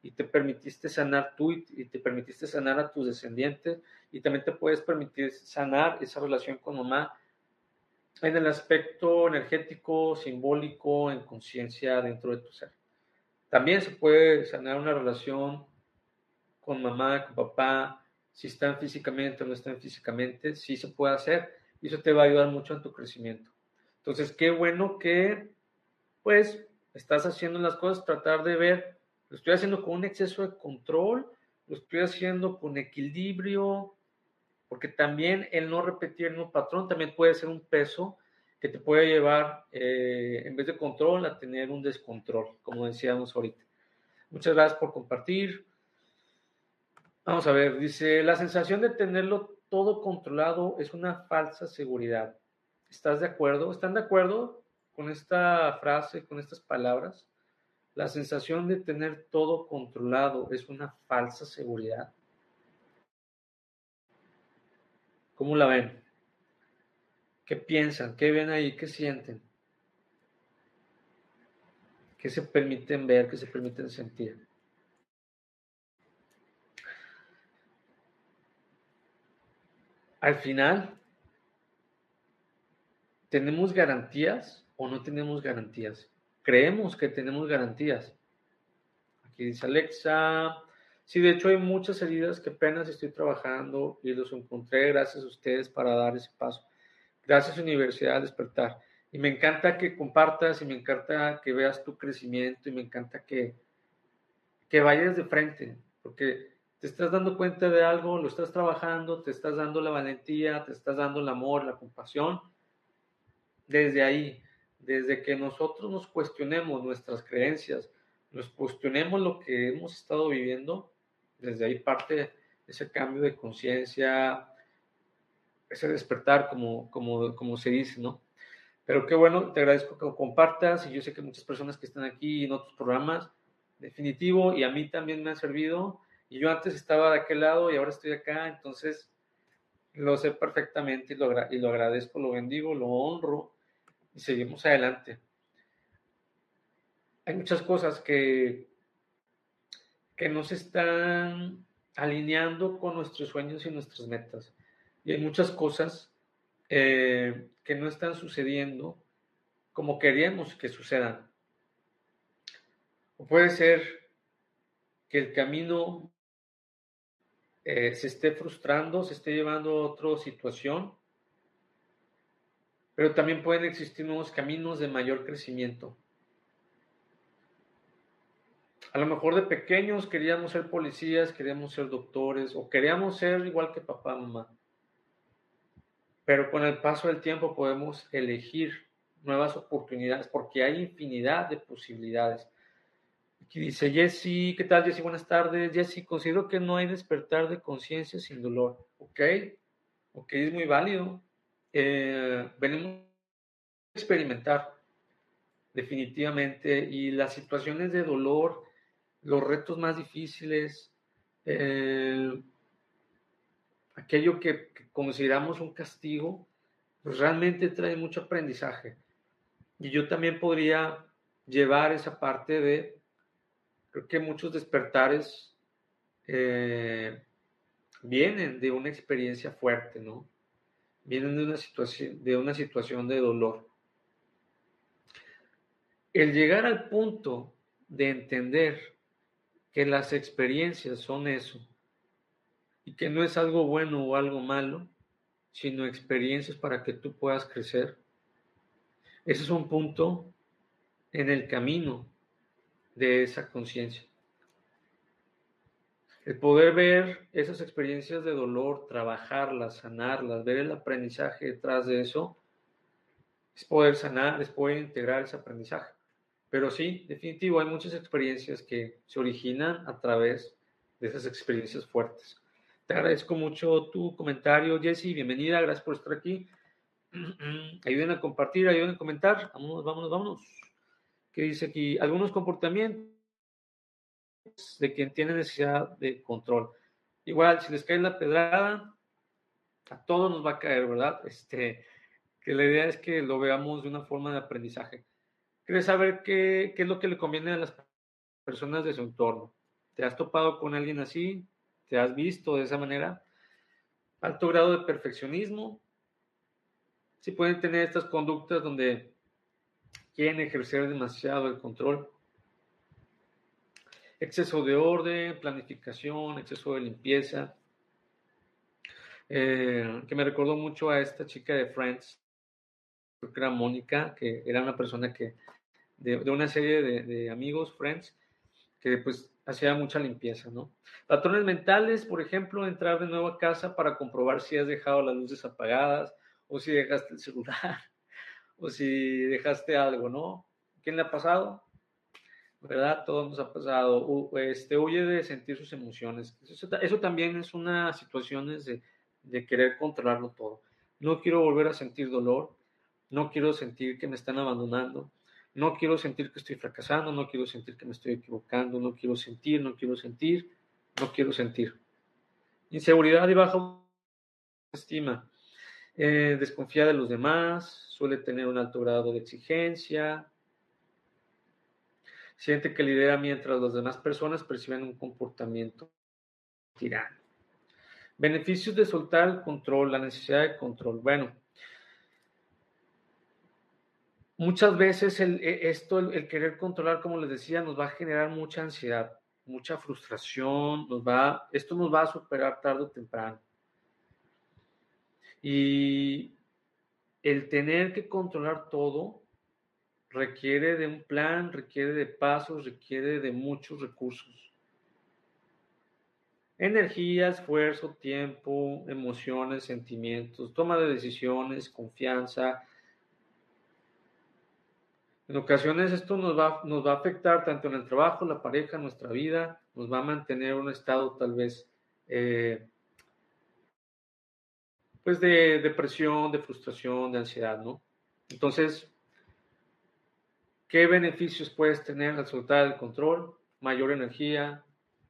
y te permitiste sanar tú y, te permitiste sanar a tus descendientes y también te puedes permitir sanar esa relación con mamá en el aspecto energético, simbólico, en conciencia dentro de tu ser. También se puede sanar una relación con mamá, con papá, si están físicamente o no están físicamente, sí se puede hacer y eso te va a ayudar mucho en tu crecimiento. Entonces, qué bueno que, pues, estás haciendo las cosas, tratar de ver, lo estoy haciendo con un exceso de control, lo estoy haciendo con equilibrio, porque también el no repetir el mismo patrón también puede ser un peso que te puede llevar, eh, en vez de control, a tener un descontrol, como decíamos ahorita. Muchas gracias por compartir. Vamos a ver, dice, la sensación de tenerlo todo controlado es una falsa seguridad. ¿Estás de acuerdo? ¿Están de acuerdo con esta frase, con estas palabras? La sensación de tener todo controlado es una falsa seguridad. ¿Cómo la ven? ¿Qué piensan? ¿Qué ven ahí? ¿Qué sienten? ¿Qué se permiten ver? ¿Qué se permiten sentir? Al final, ¿tenemos garantías o no tenemos garantías? Creemos que tenemos garantías. Aquí dice Alexa, Sí, de hecho hay muchas heridas que apenas estoy trabajando y los encontré gracias a ustedes para dar ese paso. Gracias Universidad Despertar. Y me encanta que compartas y me encanta que veas tu crecimiento y me encanta que, que vayas de frente, porque te estás dando cuenta de algo, lo estás trabajando, te estás dando la valentía, te estás dando el amor, la compasión. Desde ahí, desde que nosotros nos cuestionemos nuestras creencias, nos cuestionemos lo que hemos estado viviendo, desde ahí parte ese cambio de conciencia, ese despertar, como, como, como se dice, ¿no? Pero qué bueno, te agradezco que compartas y yo sé que muchas personas que están aquí en otros programas, definitivo, y a mí también me han servido. Y yo antes estaba de aquel lado y ahora estoy acá, entonces lo sé perfectamente y lo, y lo agradezco, lo bendigo, lo honro y seguimos adelante. Hay muchas cosas que que no se están alineando con nuestros sueños y nuestras metas. Y hay muchas cosas eh, que no están sucediendo como queríamos que sucedan. O puede ser que el camino eh, se esté frustrando, se esté llevando a otra situación, pero también pueden existir nuevos caminos de mayor crecimiento. A lo mejor de pequeños queríamos ser policías, queríamos ser doctores o queríamos ser igual que papá, mamá. Pero con el paso del tiempo podemos elegir nuevas oportunidades porque hay infinidad de posibilidades. Aquí dice Jesse, ¿qué tal Jesse? Buenas tardes. Jesse, considero que no hay despertar de conciencia sin dolor. Ok, ok, es muy válido. Eh, venimos a experimentar definitivamente y las situaciones de dolor, los retos más difíciles, aquello que, consideramos un castigo, pues realmente trae mucho aprendizaje. Y yo también podría llevar esa parte de, creo que muchos despertares eh, vienen de una experiencia fuerte, ¿no? Vienen de una de, una situación de dolor. El llegar al punto de entender que las experiencias son eso y que no es algo bueno o algo malo, sino experiencias para que tú puedas crecer. Ese es un punto en el camino de esa conciencia. El poder ver esas experiencias de dolor, trabajarlas, sanarlas, ver el aprendizaje detrás de eso, es poder sanar, es poder integrar ese aprendizaje. Pero sí, definitivo, hay muchas experiencias que se originan a través de esas experiencias fuertes. Te agradezco mucho tu comentario, Jesse. Bienvenida, gracias por estar aquí. ayuden a compartir, ayuden a comentar. Vámonos, vámonos, vámonos. ¿Qué dice aquí? Algunos comportamientos de quien tiene necesidad de control. Igual, si les cae la pedrada, a todos nos va a caer, ¿verdad? Este, que la idea es que lo veamos de una forma de aprendizaje. ¿Quieres saber qué, qué es lo que le conviene a las personas de su entorno? ¿Te has topado con alguien así? ¿Te has visto de esa manera? Alto grado de perfeccionismo. Si sí pueden tener estas conductas donde quieren ejercer demasiado el control. Exceso de orden, planificación, exceso de limpieza. Eh, que me recordó mucho a esta chica de Friends, creo que era Mónica, que era una persona que, de, una serie de, amigos, friends, que pues hacía mucha limpieza, ¿no? Patrones mentales, por ejemplo, entrar de nuevo a casa para comprobar si has dejado las luces apagadas o si dejaste el celular o si dejaste algo, ¿no? ¿Quién le ha pasado? ¿Verdad? Todo nos ha pasado. este, huye de sentir sus emociones. Eso, también es una situación de, de querer controlarlo todo. No quiero volver a sentir dolor, no quiero sentir que me están abandonando, no quiero sentir que estoy fracasando, no quiero sentir que me estoy equivocando, no quiero sentir, no quiero sentir, no quiero sentir. Inseguridad y baja estima. Eh, desconfía de los demás, suele tener un alto grado de exigencia, siente que lidera mientras las demás personas perciben un comportamiento tirano. Beneficios de soltar el control, la necesidad de control. Bueno, muchas veces el, e, esto, el, querer controlar, como les decía, nos va a generar mucha ansiedad, mucha frustración, nos va, esto nos va a superar tarde o temprano. Y el tener que controlar todo requiere de un plan, requiere de pasos, requiere de muchos recursos. Energía, esfuerzo, tiempo, emociones, sentimientos, toma de decisiones, confianza, en ocasiones esto nos va, a afectar tanto en el trabajo, la pareja, nuestra vida, nos va a mantener un estado tal vez eh, pues de depresión, de frustración, de ansiedad, ¿no? Entonces, ¿qué beneficios puedes tener al soltar el control? Mayor energía,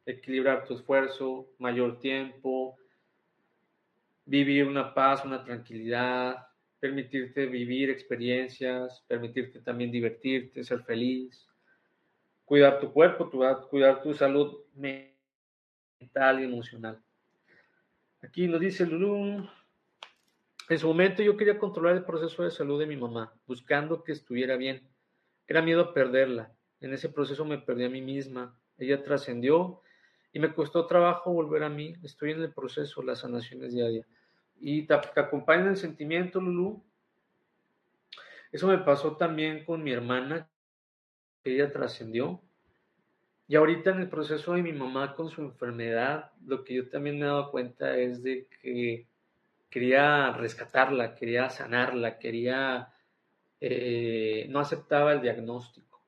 equilibrar tu esfuerzo, mayor tiempo, vivir una paz, una tranquilidad, permitirte vivir experiencias, permitirte también divertirte, ser feliz, cuidar tu cuerpo, cuidar tu salud mental y emocional. Aquí nos dice Lulú, en su momento yo quería controlar el proceso de salud de mi mamá, buscando que estuviera bien. Era miedo a perderla. En ese proceso me perdí a mí misma. Ella trascendió y me costó trabajo volver a mí. Estoy en el proceso, las sanaciones diarias y te, acompaña el sentimiento, Lulu. Eso me pasó también con mi hermana, que ella trascendió. Y ahorita en el proceso de mi mamá con su enfermedad, lo que yo también me he dado cuenta es de que quería rescatarla, quería sanarla, quería, eh, no aceptaba el diagnóstico.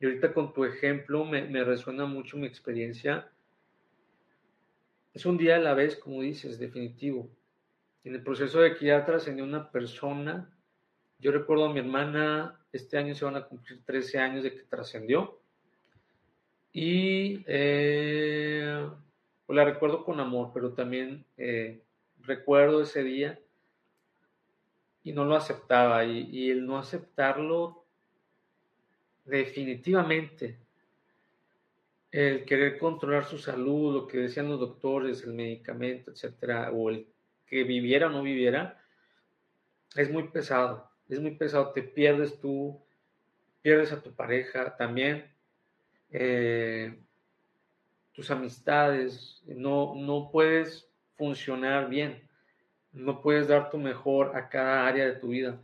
Y ahorita con tu ejemplo me resuena mucho mi experiencia. Es un día a la vez, como dices, definitivo. En el proceso de que ya trascendió una persona, yo recuerdo a mi hermana, este año se van a cumplir 13 años de que trascendió. Y eh, la recuerdo con amor, pero también eh, recuerdo ese día y no lo aceptaba. Y, el no aceptarlo, definitivamente, el querer controlar su salud, lo que decían los doctores, el medicamento, etcétera, o el que viviera o no viviera, es muy pesado. Es muy pesado. Te pierdes tú, pierdes a tu pareja también. Eh, tus amistades, no, no puedes funcionar bien. No puedes dar tu mejor a cada área de tu vida.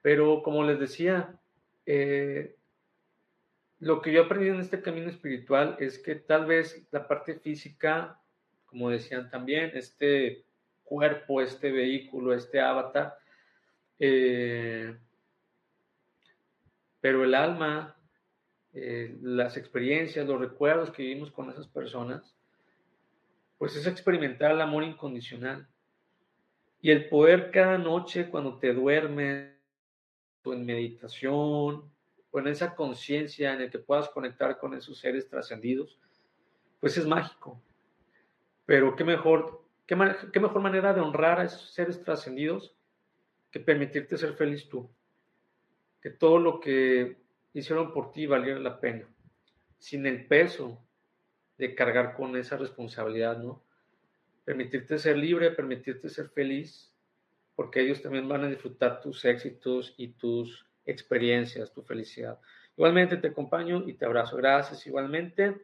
Pero como les decía, eh, lo que yo he aprendido en este camino espiritual es que tal vez la parte física, como decían también, este cuerpo, este vehículo, este avatar, eh, pero el alma, eh, las experiencias, los recuerdos que vivimos con esas personas, pues es experimentar el amor incondicional. Y el poder cada noche cuando te duermes, o en meditación, o en esa conciencia en el que puedas conectar con esos seres trascendidos, pues es mágico. Pero qué mejor, qué, qué mejor manera de honrar a esos seres trascendidos que permitirte ser feliz tú. Que todo lo que hicieron por ti valiera la pena, sin el peso de cargar con esa responsabilidad, ¿no? Permitirte ser libre, permitirte ser feliz, porque ellos también van a disfrutar tus éxitos y tus experiencias, tu felicidad. Igualmente te acompaño y te abrazo. Gracias igualmente.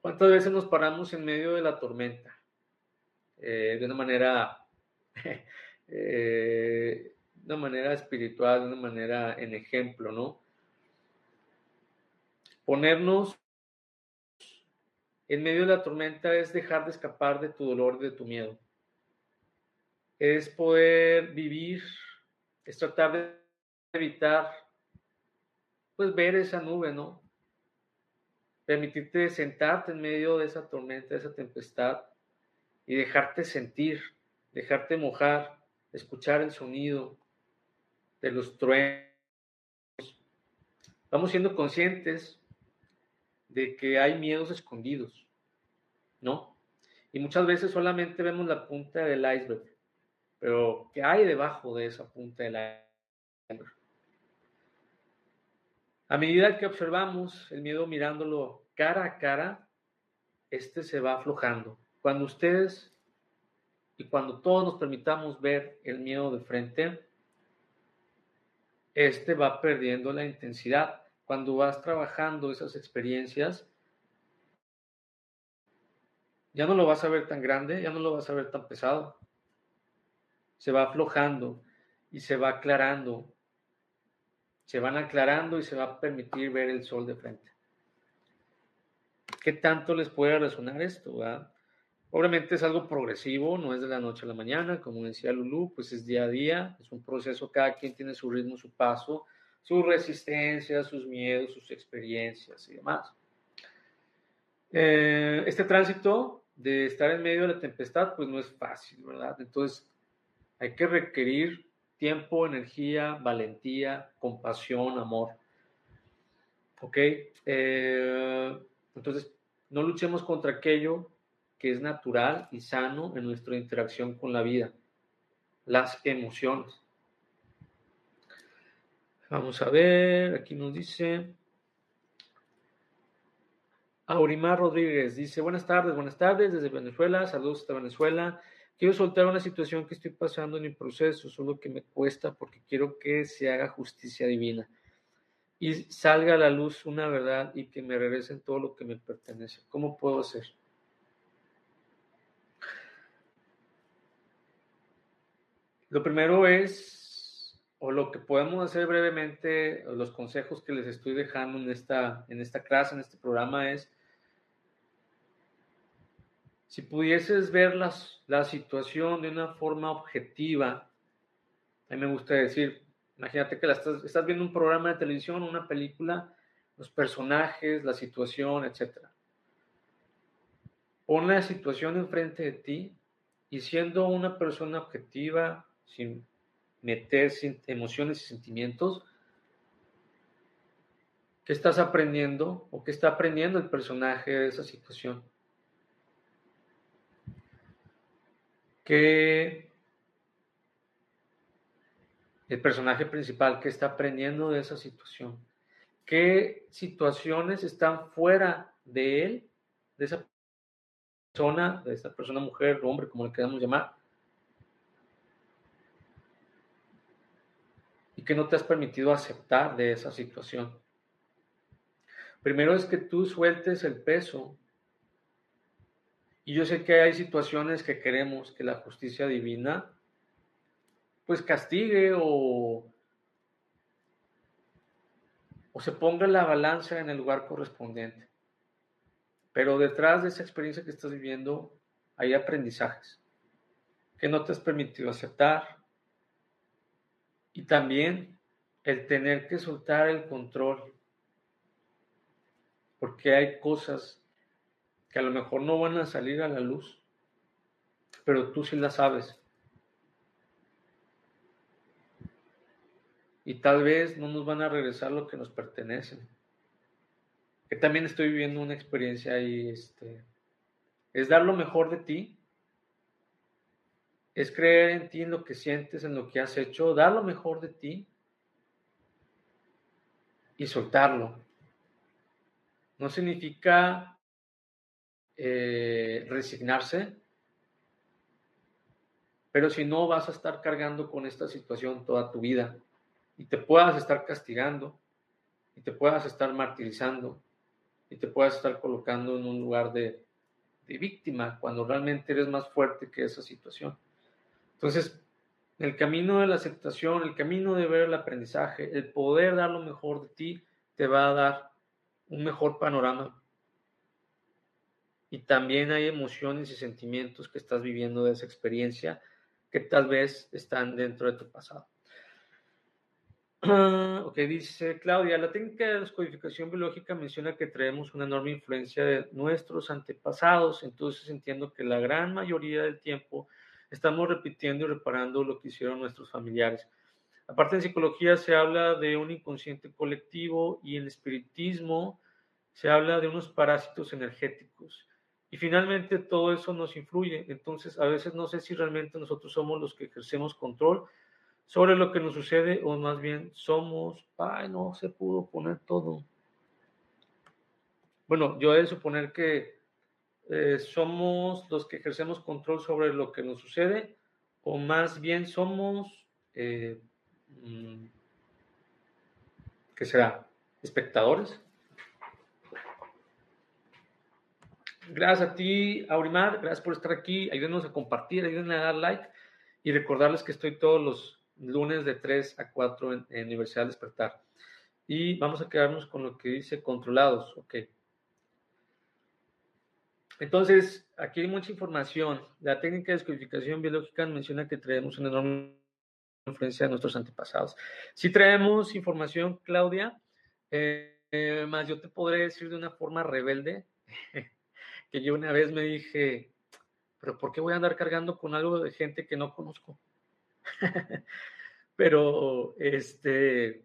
¿Cuántas veces nos paramos en medio de la tormenta? Eh, de una manera, eh, de una manera espiritual, de una manera en ejemplo, ¿no? Ponernos en medio de la tormenta es dejar de escapar de tu dolor, de tu miedo. Es poder vivir, es tratar de evitar, pues ver esa nube, ¿no? Permitirte sentarte en medio de esa tormenta, de esa tempestad y dejarte sentir, dejarte mojar, escuchar el sonido de los truenos. Vamos siendo conscientes de que hay miedos escondidos, ¿no? Y muchas veces solamente vemos la punta del iceberg, pero ¿qué hay debajo de esa punta del iceberg? A medida que observamos el miedo mirándolo cara a cara, este se va aflojando. Cuando ustedes y cuando todos nos permitamos ver el miedo de frente, este va perdiendo la intensidad cuando vas trabajando esas experiencias, ya no lo vas a ver tan grande, ya no lo vas a ver tan pesado. Se va aflojando y se va aclarando. Se van aclarando y se va a permitir ver el sol de frente. ¿Qué tanto les puede resonar esto? Obviamente es algo progresivo, no es de la noche a la mañana, como decía Lulu, pues es día a día, es un proceso, cada quien tiene su ritmo, su paso, sus resistencias, sus miedos, sus experiencias y demás. Eh, este tránsito de estar en medio de la tempestad, pues no es fácil, ¿verdad? Entonces, hay que requerir tiempo, energía, valentía, compasión, amor. ¿Ok? Eh, entonces, no luchemos contra aquello que es natural y sano en nuestra interacción con la vida, las emociones. Vamos a ver, aquí nos dice. Aurimar Rodríguez dice, buenas tardes, buenas tardes desde Venezuela, saludos hasta Venezuela. Quiero soltar una situación que estoy pasando en mi proceso, solo que me cuesta porque quiero que se haga justicia divina y salga a la luz una verdad y que me regresen todo lo que me pertenece. ¿Cómo puedo hacer? Lo primero es o lo que podemos hacer brevemente, los consejos que les estoy dejando en esta, en esta clase, en este programa es, si pudieses ver la situación de una forma objetiva, a mí me gusta decir, imagínate que la estás, estás viendo un programa de televisión, una película, los personajes, la situación, etc. Pon la situación enfrente de ti y siendo una persona objetiva, sin meter emociones y sentimientos, ¿qué estás aprendiendo o qué está aprendiendo el personaje de esa situación? ¿Qué el personaje principal, qué está aprendiendo de esa situación? ¿Qué situaciones están fuera de él, de esa persona, de esa persona, mujer, hombre, como le queramos llamar? y que no te has permitido aceptar de esa situación. Primero es que tú sueltes el peso. Y yo sé que hay situaciones que queremos que la justicia divina pues castigue o, o se ponga la balanza en el lugar correspondiente. Pero detrás de esa experiencia que estás viviendo hay aprendizajes que no te has permitido aceptar, y también el tener que soltar el control. Porque hay cosas que a lo mejor no van a salir a la luz, pero tú sí las sabes. Y tal vez no nos van a regresar lo que nos pertenece. Que también estoy viviendo una experiencia ahí, este, es dar lo mejor de ti es creer en ti, en lo que sientes, en lo que has hecho, dar lo mejor de ti y soltarlo. No significa eh, resignarse, pero si no vas a estar cargando con esta situación toda tu vida y te puedas estar castigando y te puedas estar martirizando y te puedas estar colocando en un lugar de víctima cuando realmente eres más fuerte que esa situación. Entonces, el camino de la aceptación, el camino de ver el aprendizaje, el poder dar lo mejor de ti, te va a dar un mejor panorama. Y también hay emociones y sentimientos que estás viviendo de esa experiencia que tal vez están dentro de tu pasado. ok, dice Claudia, la técnica de descodificación biológica menciona que traemos una enorme influencia de nuestros antepasados, entonces entiendo que la gran mayoría del tiempo estamos repitiendo y reparando lo que hicieron nuestros familiares. Aparte en psicología se habla de un inconsciente colectivo y en espiritismo se habla de unos parásitos energéticos. Y finalmente todo eso nos influye. Entonces a veces no sé si realmente nosotros somos los que ejercemos control sobre lo que nos sucede o más bien somos, ay, no se pudo poner todo. Bueno, yo he de suponer que eh, somos los que ejercemos control sobre lo que nos sucede o más bien somos, eh, mm, ¿qué será? Espectadores. Gracias a ti, Aurimar, gracias por estar aquí, ayúdenos a compartir, ayúdenos a dar like y recordarles que estoy todos los lunes de 3 a 4 en, Universidad Despertar. Y vamos a quedarnos con lo que dice controlados, ok. Entonces, aquí hay mucha información. La técnica de descodificación biológica menciona que traemos una enorme influencia de nuestros antepasados. Si traemos información, Claudia, eh, más yo te podré decir de una forma rebelde que yo una vez me dije, pero ¿por qué voy a andar cargando con algo de gente que no conozco? pero este,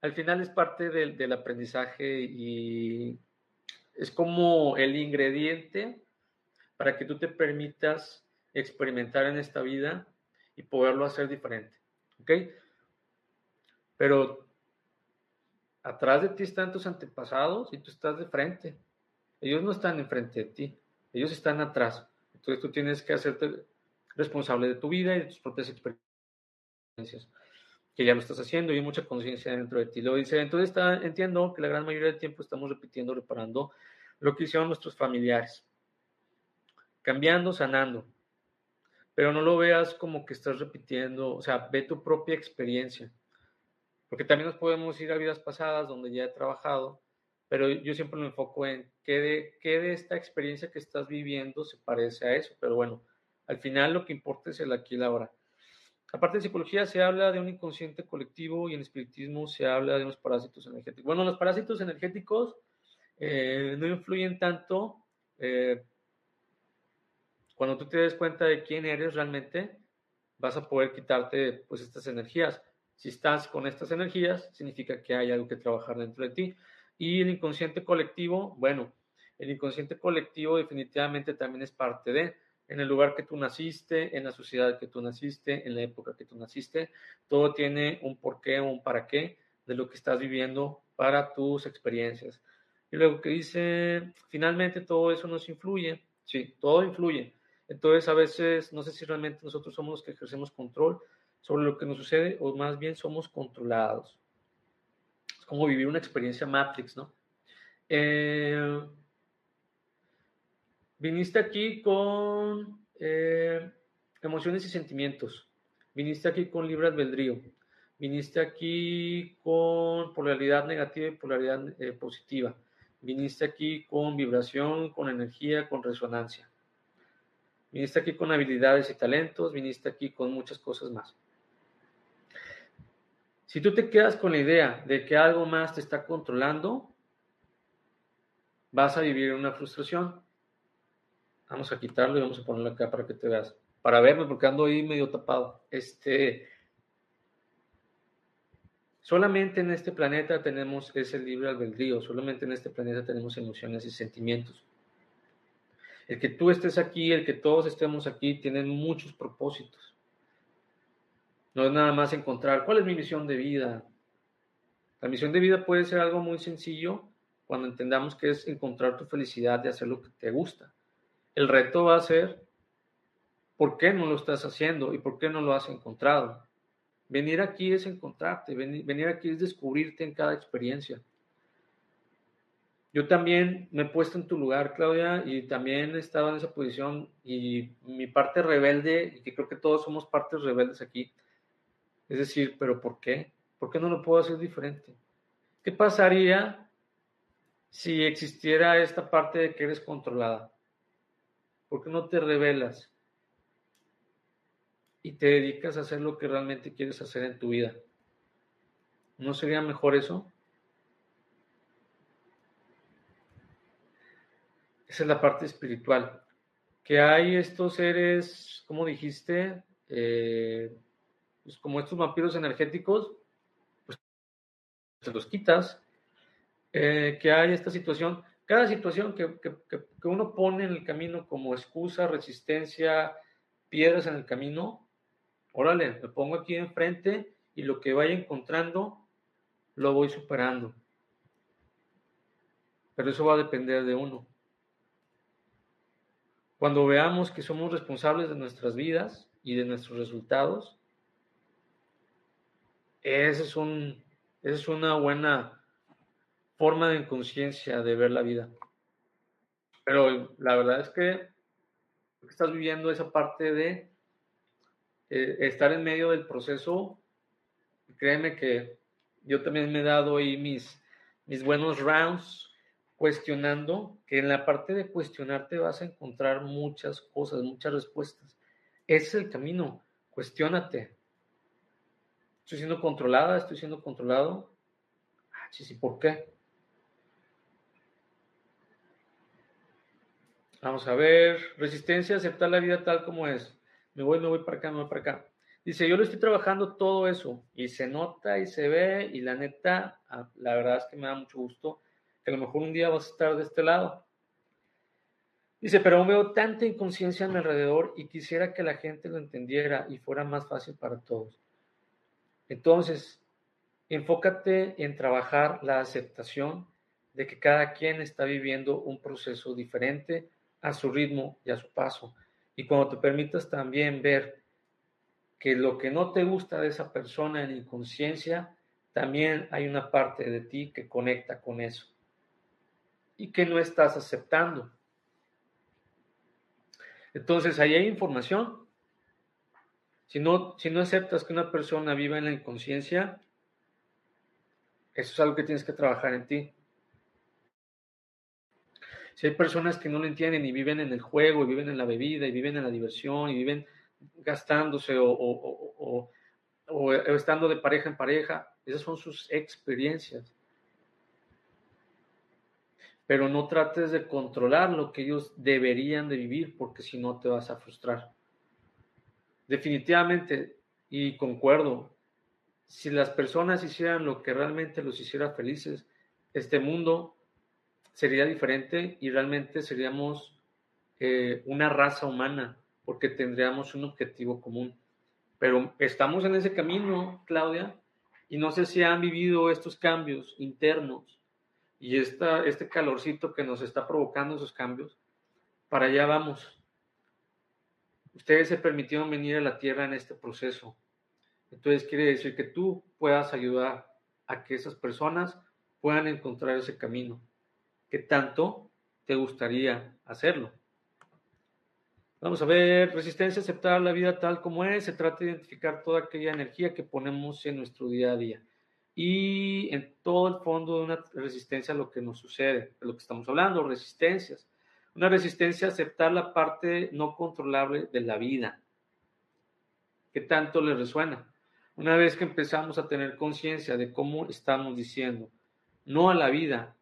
al final es parte del aprendizaje y es como el ingrediente para que tú te permitas experimentar en esta vida y poderlo hacer diferente. ¿Ok? Pero atrás de ti están tus antepasados y tú estás de frente. Ellos no están enfrente de ti, ellos están atrás. Entonces tú tienes que hacerte responsable de tu vida y de tus propias experiencias que ya lo estás haciendo y hay mucha conciencia dentro de ti. Lo dice, entonces está, entiendo que la gran mayoría del tiempo estamos repitiendo, reparando lo que hicieron nuestros familiares, cambiando, sanando. Pero no lo veas como que estás repitiendo, o sea, ve tu propia experiencia. porque también nos podemos ir a vidas pasadas donde ya he trabajado, pero yo siempre me enfoco en qué de, qué de esta experiencia que estás viviendo se parece a eso, pero bueno, al final lo que importa es el aquí y la ahora. Aparte de psicología se habla de un inconsciente colectivo y en espiritismo se habla de unos parásitos energéticos. Bueno, los parásitos energéticos eh, no influyen tanto eh, cuando tú te des cuenta de quién eres realmente, vas a poder quitarte pues estas energías. Si estás con estas energías, significa que hay algo que trabajar dentro de ti. Y el inconsciente colectivo, bueno, el inconsciente colectivo definitivamente también es parte de, en el lugar que tú naciste, en la sociedad que tú naciste, en la época que tú naciste, todo tiene un porqué o un para qué de lo que estás viviendo para tus experiencias. Y luego que dice, finalmente todo eso nos influye, sí, todo influye, entonces, a veces, no sé si realmente nosotros somos los que ejercemos control sobre lo que nos sucede o más bien somos controlados. Como vivir una experiencia Matrix, ¿no? Eh, viniste aquí con eh, emociones y sentimientos. Viniste aquí con libre albedrío. Viniste aquí con polaridad negativa y polaridad eh, positiva. Viniste aquí con vibración, con energía, con resonancia. Viniste aquí con habilidades y talentos, viniste aquí con muchas cosas más. Si tú te quedas con la idea de que algo más te está controlando, vas a vivir una frustración. Vamos a quitarlo y vamos a ponerlo acá para que te veas. Para verme, porque ando ahí medio tapado. Este. Solamente en este planeta tenemos ese libre albedrío, solamente en este planeta tenemos emociones y sentimientos. El que tú estés aquí, el que todos estemos aquí, tienen muchos propósitos. No es nada más encontrar cuál es mi misión de vida. La misión de vida puede ser algo muy sencillo cuando entendamos que es encontrar tu felicidad de hacer lo que te gusta. El reto va a ser por qué no lo estás haciendo y por qué no lo has encontrado. Venir aquí es encontrarte, venir aquí es descubrirte en cada experiencia. Yo también me he puesto en tu lugar, Claudia, y también he estado en esa posición y mi parte rebelde, y que creo que todos somos partes rebeldes aquí, es decir, pero ¿por qué? ¿Por qué no lo puedo hacer diferente? ¿Qué pasaría si existiera esta parte de que eres controlada? ¿Por qué no te revelas y te dedicas a hacer lo que realmente quieres hacer en tu vida? ¿No sería mejor eso? Esa es la parte espiritual. Que hay estos seres, como dijiste, eh, pues como estos vampiros energéticos, pues te los quitas. Eh, que hay esta situación, cada situación que, que uno pone en el camino como excusa, resistencia, piedras en el camino, órale, me pongo aquí enfrente y lo que vaya encontrando lo voy superando. Pero eso va a depender de uno. Cuando veamos que somos responsables de nuestras vidas y de nuestros resultados, esa es, un, es una buena forma de conciencia de ver la vida. Pero la verdad es que estás viviendo esa parte de eh, estar en medio del proceso. Créeme que yo también me he dado ahí mis, mis buenos rounds cuestionando, que en la parte de cuestionarte vas a encontrar muchas cosas, muchas respuestas. Ese es el camino, cuestionate. Estoy siendo controlada, estoy siendo controlado. Ah, sí, sí, ¿por qué? Vamos a ver, resistencia aceptar la vida tal como es. Me voy, me voy para acá, me voy para acá. Dice, yo lo estoy trabajando todo eso y se nota y se ve y la neta, ah, la verdad es que me da mucho gusto a lo mejor un día vas a estar de este lado. Dice, pero aún veo tanta inconsciencia a mi alrededor y quisiera que la gente lo entendiera y fuera más fácil para todos. Entonces, enfócate en trabajar la aceptación de que cada quien está viviendo un proceso diferente a su ritmo y a su paso. Y cuando te permitas también ver que lo que no te gusta de esa persona en inconsciencia, también hay una parte de ti que conecta con eso y que no estás aceptando. Entonces, ahí hay información. Si no, si no aceptas que una persona viva en la inconsciencia, Eso es algo que tienes que trabajar en ti. Si hay personas que no lo entienden y viven en el juego, y viven en la bebida, y viven en la diversión, y viven gastándose o, o estando de pareja en pareja, esas son sus experiencias. Pero no trates de controlar lo que ellos deberían de vivir, porque si no te vas a frustrar. Definitivamente, y concuerdo, si las personas hicieran lo que realmente los hiciera felices, este mundo sería diferente y realmente seríamos eh, una raza humana porque tendríamos un objetivo común. Pero estamos en ese camino, Claudia, y no sé si han vivido estos cambios internos y este calorcito que nos está provocando esos cambios. Para allá vamos. Ustedes se permitieron venir a la Tierra en este proceso entonces quiere decir que tú puedas ayudar a que esas personas puedan encontrar ese camino. ¿Qué tanto te gustaría hacerlo? Vamos a ver, resistencia a aceptar la vida tal como es. Se trata de identificar toda aquella energía que ponemos en nuestro día a día. Y en todo el fondo de una resistencia a lo que nos sucede, de lo que estamos hablando, resistencias. Una resistencia a aceptar la parte no controlable de la vida. ¿Qué tanto le resuena? Una vez que empezamos a tener conciencia de cómo estamos diciendo no a la vida,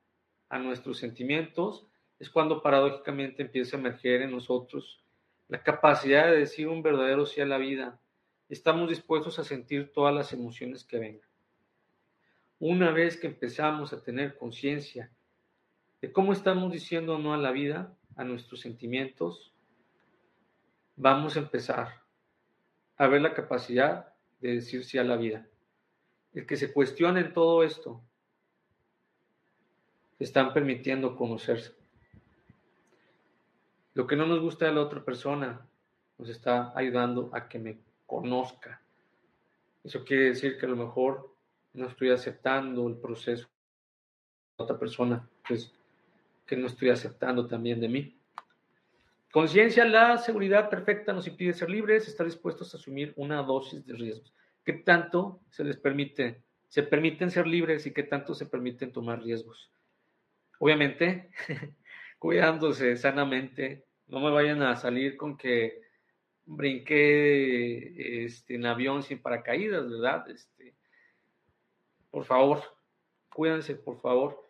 a nuestros sentimientos, es cuando paradójicamente empieza a emerger en nosotros la capacidad de decir un verdadero sí a la vida. Estamos dispuestos a sentir todas las emociones que vengan. Una vez que empezamos a tener conciencia de cómo estamos diciendo no a la vida, a nuestros sentimientos, vamos a empezar a ver la capacidad de decir sí a la vida. El que se cuestionen todo esto, están permitiendo conocerse. Lo que no nos gusta de la otra persona nos está ayudando a que me conozca. Eso quiere decir que a lo mejor no estoy aceptando el proceso de la otra persona, que no estoy aceptando también de mí. Conciencia, la seguridad perfecta nos impide ser libres, estar dispuestos a asumir una dosis de riesgos. ¿Qué tanto se les permite? Se permiten ser libres y qué tanto se permiten tomar riesgos. Obviamente, cuidándose sanamente, no me vayan a salir con que brinqué este, en avión sin paracaídas, ¿verdad? Este, por favor, cuídense, por favor.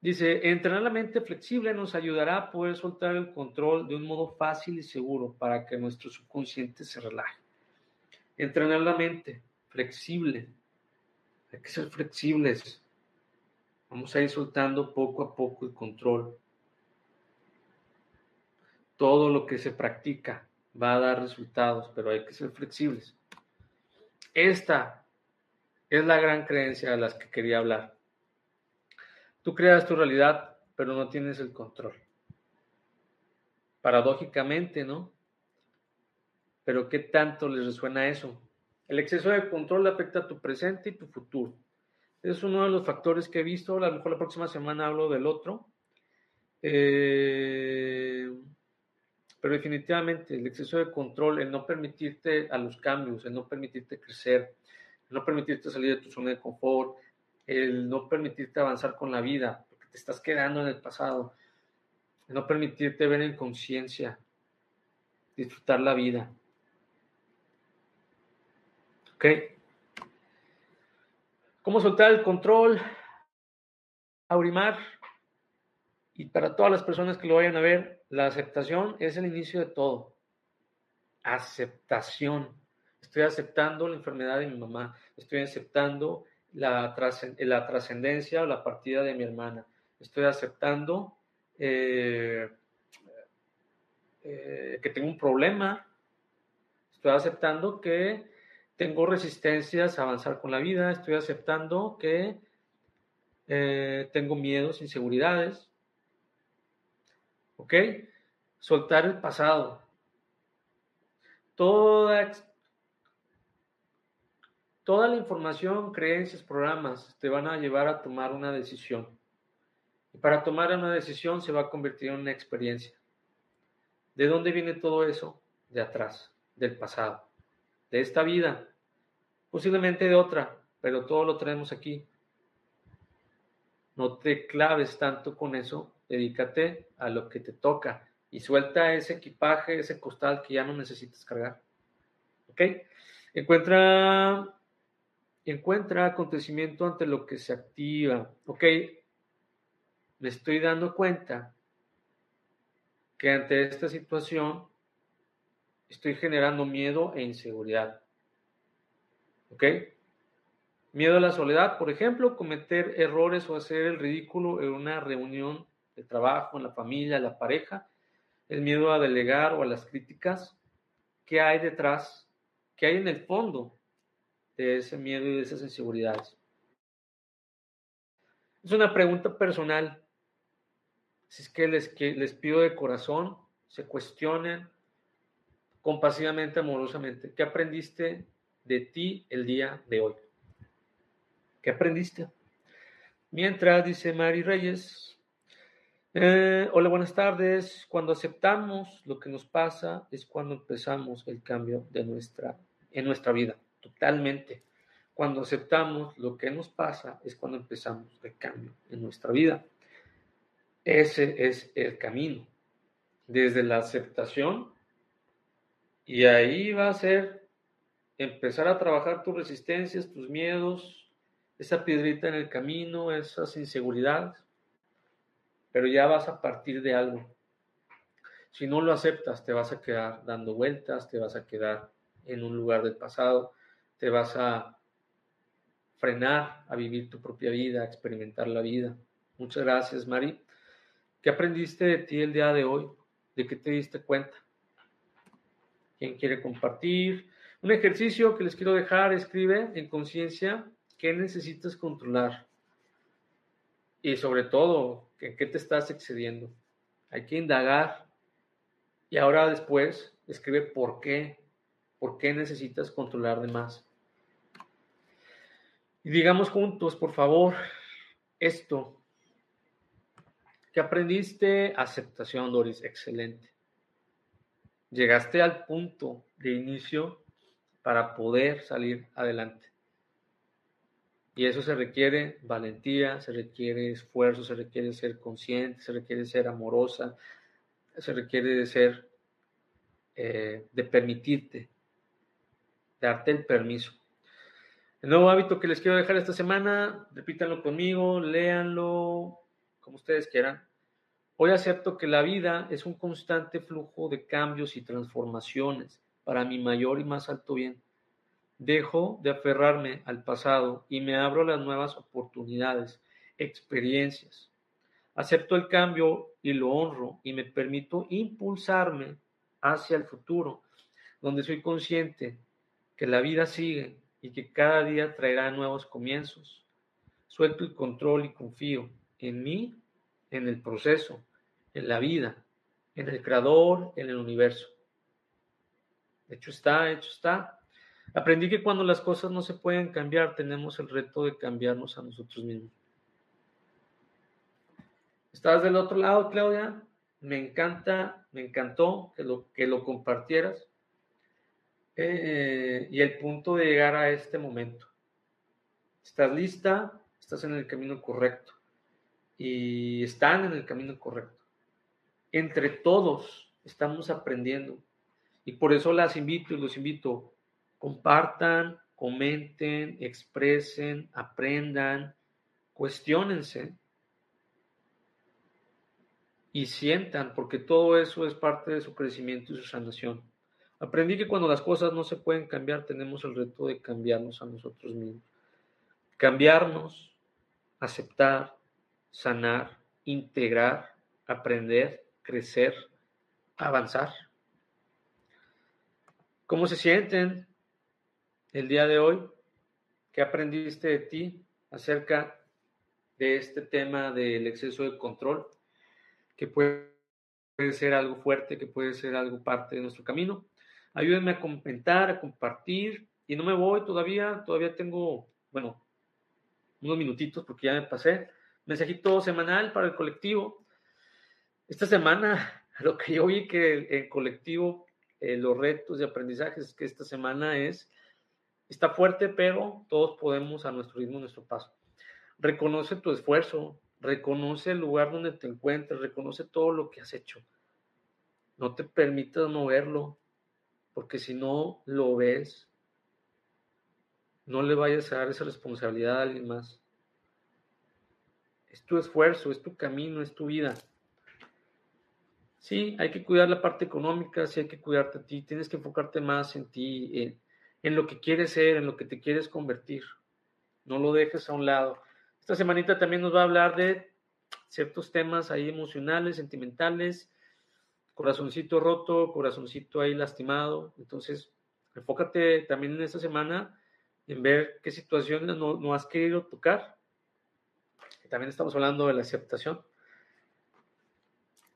Dice, entrenar la mente flexible nos ayudará a poder soltar el control de un modo fácil y seguro para que nuestro subconsciente se relaje. Entrenar la mente flexible. Hay que ser flexibles. Vamos a ir soltando poco a poco el control. Todo lo que se practica va a dar resultados, pero hay que ser flexibles. Esta es la gran creencia de las que quería hablar. Tú creas tu realidad, pero no tienes el control. Paradójicamente, ¿no? Pero ¿qué tanto les resuena eso? El exceso de control afecta a tu presente y tu futuro. Es uno de los factores que he visto. A lo mejor la próxima semana hablo del otro. Eh, pero definitivamente el exceso de control, el no permitirte a los cambios, el no permitirte crecer, el no permitirte salir de tu zona de confort, el no permitirte avanzar con la vida, porque te estás quedando en el pasado, el no permitirte ver en conciencia, disfrutar la vida. ¿Ok? ¿Cómo soltar el control? Aurimar. Y para todas las personas que lo vayan a ver, la aceptación es el inicio de todo. Aceptación. Estoy aceptando la enfermedad de mi mamá. Estoy aceptando la, trascendencia o la partida de mi hermana. Estoy aceptando eh, eh, que tengo un problema. Estoy aceptando que tengo resistencias a avanzar con la vida. Estoy aceptando que eh, tengo miedos, inseguridades. ¿Ok? Soltar el pasado. Toda Toda la información, creencias, programas te van a llevar a tomar una decisión. Y para tomar una decisión se va a convertir en una experiencia. ¿De dónde viene todo eso? De atrás, del pasado, de esta vida, posiblemente de otra, pero todo lo traemos aquí. no te claves tanto con eso, dedícate a lo que te toca y suelta ese equipaje, ese costal que ya no necesitas cargar. ¿Ok? Encuentra, encuentra acontecimiento ante lo que se activa. ¿Ok? Me estoy dando cuenta que ante esta situación estoy generando miedo e inseguridad. ¿Ok? Miedo a la soledad, por ejemplo, cometer errores o hacer el ridículo en una reunión de trabajo, en la familia, la pareja. El miedo a delegar o a las críticas. ¿Qué hay detrás? ¿Qué hay en el fondo de ese miedo y de esas inseguridades? Es una pregunta personal. Si es que les, que les pido de corazón, se cuestionen compasivamente, amorosamente. ¿Qué aprendiste de ti el día de hoy? ¿Qué aprendiste? Mientras, dice Mari Reyes, eh, hola, buenas tardes. Cuando aceptamos lo que nos pasa es cuando empezamos el cambio de nuestra, en nuestra vida, totalmente. Cuando aceptamos lo que nos pasa es cuando empezamos el cambio en nuestra vida. Ese es el camino. Desde la aceptación y ahí va a ser empezar a trabajar tus resistencias, tus miedos, esa piedrita en el camino, esas inseguridades, pero ya vas a partir de algo. Si no lo aceptas, te vas a quedar dando vueltas, te vas a quedar en un lugar del pasado, te vas a frenar a vivir tu propia vida, a experimentar la vida. Muchas gracias, Mari. ¿Qué aprendiste de ti el día de hoy? ¿De qué te diste cuenta? ¿Quién quiere compartir? Un ejercicio que les quiero dejar, escribe en conciencia qué necesitas controlar y sobre todo, en qué te estás excediendo. Hay que indagar y ahora después escribe por qué, por qué necesitas controlar de más. Y digamos juntos, por favor, esto. ¿Qué aprendiste? Aceptación, Doris, excelente llegaste al punto de inicio para poder salir adelante. Y eso se requiere valentía, se requiere esfuerzo, se requiere ser consciente, se requiere ser amorosa, se requiere de ser, eh, de permitirte, darte el permiso. El nuevo hábito que les quiero dejar esta semana, repítanlo conmigo, léanlo, como ustedes quieran. Hoy acepto que la vida es un constante flujo de cambios y transformaciones para mi mayor y más alto bien. Dejo de aferrarme al pasado y me abro a las nuevas oportunidades, experiencias. Acepto el cambio y lo honro y me permito impulsarme hacia el futuro, donde soy consciente que la vida sigue y que cada día traerá nuevos comienzos. Suelto el control y confío en mí, en el proceso, en la vida, en el creador, en el universo. Hecho está, hecho está. Aprendí que cuando las cosas no se pueden cambiar, tenemos el reto de cambiarnos a nosotros mismos. ¿Estás del otro lado, Claudia? Me encanta, me encantó que lo, que lo compartieras. Eh, y el punto de llegar a este momento. ¿Estás lista? Estás en el camino correcto. Y están en el camino correcto entre todos estamos aprendiendo. Y por eso las invito y los invito, compartan, comenten, expresen, aprendan, cuestionense y sientan, porque todo eso es parte de su crecimiento y su sanación. Aprendí que cuando las cosas no se pueden cambiar, tenemos el reto de cambiarnos a nosotros mismos. Cambiarnos, aceptar, sanar, integrar, aprender crecer, avanzar. ¿Cómo se sienten el día de hoy? ¿Qué aprendiste de ti acerca de este tema del exceso de control? Que puede, ser algo fuerte, que puede ser algo parte de nuestro camino. Ayúdenme a comentar, a compartir. Y no me voy todavía, todavía tengo, bueno, unos minutitos porque ya me pasé. Mensajito semanal para el colectivo. Esta semana, lo que yo vi que en colectivo, eh, los retos de aprendizaje es que esta semana es, está fuerte, pero todos podemos a nuestro ritmo, a nuestro paso. Reconoce tu esfuerzo, reconoce el lugar donde te encuentres, reconoce todo lo que has hecho. No te permitas no verlo, porque si no lo ves, no le vayas a dar esa responsabilidad a alguien más. Es tu esfuerzo, es tu camino, es tu vida. Sí, hay que cuidar la parte económica, sí hay que cuidarte a ti, tienes que enfocarte más en ti, en, lo que quieres ser, en lo que te quieres convertir. No lo dejes a un lado. Esta semanita también nos va a hablar de ciertos temas ahí emocionales, sentimentales, corazoncito roto, corazoncito ahí lastimado. Entonces, enfócate también en esta semana en ver qué situaciones no, no has querido tocar. También estamos hablando de la aceptación.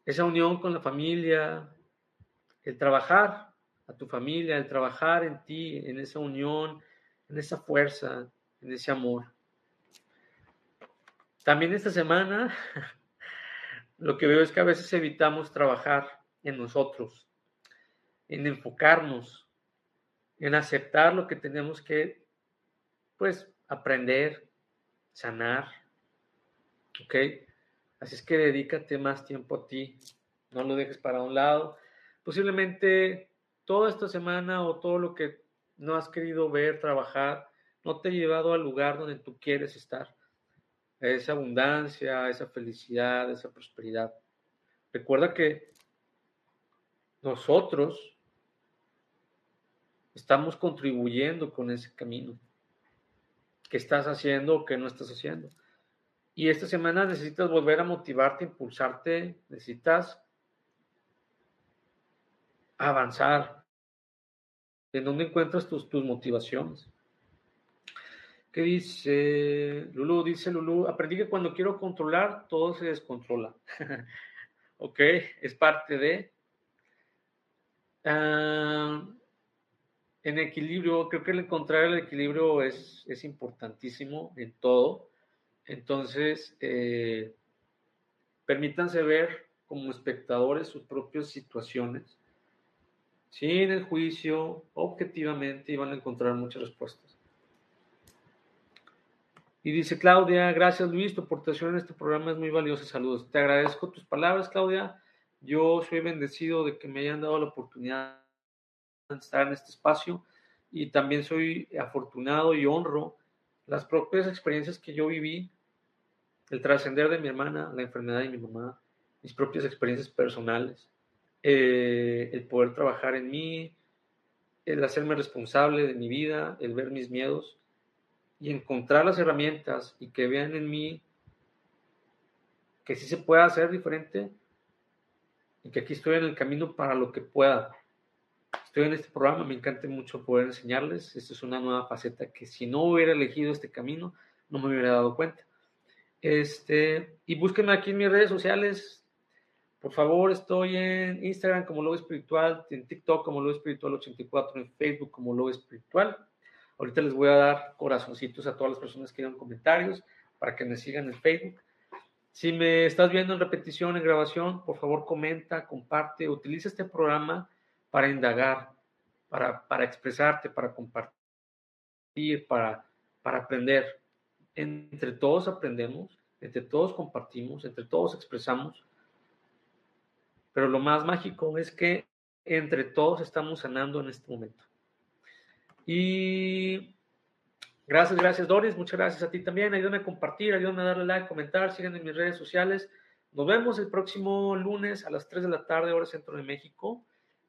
Esa unión con la familia, el trabajar a tu familia, el trabajar en ti, en esa unión, en esa fuerza, en ese amor. También esta semana lo que veo es que a veces evitamos trabajar en nosotros, en enfocarnos, en aceptar lo que tenemos que, pues, aprender, sanar, ¿ok? Así es que dedícate más tiempo a ti, no lo dejes para un lado. Posiblemente toda esta semana o todo lo que no has querido ver, trabajar, no te ha llevado al lugar donde tú quieres estar, esa abundancia, esa felicidad, esa prosperidad. Recuerda que nosotros estamos contribuyendo con ese camino. ¿Qué estás haciendo o qué no estás haciendo? Y esta semana necesitas volver a motivarte, impulsarte, necesitas avanzar. ¿En dónde encuentras tus, tus motivaciones? ¿Qué dice Lulu? Dice Lulu, aprendí que cuando quiero controlar, todo se descontrola. ok, es parte de... Ah, en equilibrio, creo que el encontrar el equilibrio es, es importantísimo en todo. Entonces, eh, permítanse ver como espectadores sus propias situaciones, sin el juicio, objetivamente, y van a encontrar muchas respuestas. Y dice Claudia, gracias Luis, tu aportación en este programa es muy valiosa. Saludos. Te agradezco tus palabras, Claudia. Yo soy bendecido de que me hayan dado la oportunidad de estar en este espacio y también soy afortunado y honro las propias experiencias que yo viví, el trascender de mi hermana, la enfermedad de mi mamá, mis propias experiencias personales, eh, el poder trabajar en mí, el hacerme responsable de mi vida, el ver mis miedos y encontrar las herramientas y que vean en mí que sí se puede hacer diferente y que aquí estoy en el camino para lo que pueda. Estoy en este programa, me encanta mucho poder enseñarles. Esta es una nueva faceta que si no hubiera elegido este camino, no me hubiera dado cuenta. Este, y búsquenme aquí en mis redes sociales. Por favor, estoy en Instagram como Lobo Espiritual, en TikTok como Lobo Espiritual 84, en Facebook como Lobo Espiritual. Ahorita les voy a dar corazoncitos a todas las personas que hagan comentarios para que me sigan en Facebook. Si me estás viendo en repetición, en grabación, por favor comenta, comparte, utiliza este programa para indagar, para, para expresarte, para compartir, para, para aprender. Entre todos aprendemos, entre todos compartimos, entre todos expresamos. Pero lo más mágico es que entre todos estamos sanando en este momento. Y gracias, gracias Doris, muchas gracias a ti también. Ayúdame a compartir, ayúdame a darle like, comentar, síganme en mis redes sociales. Nos vemos el próximo lunes a las 3 de la tarde, hora centro de México.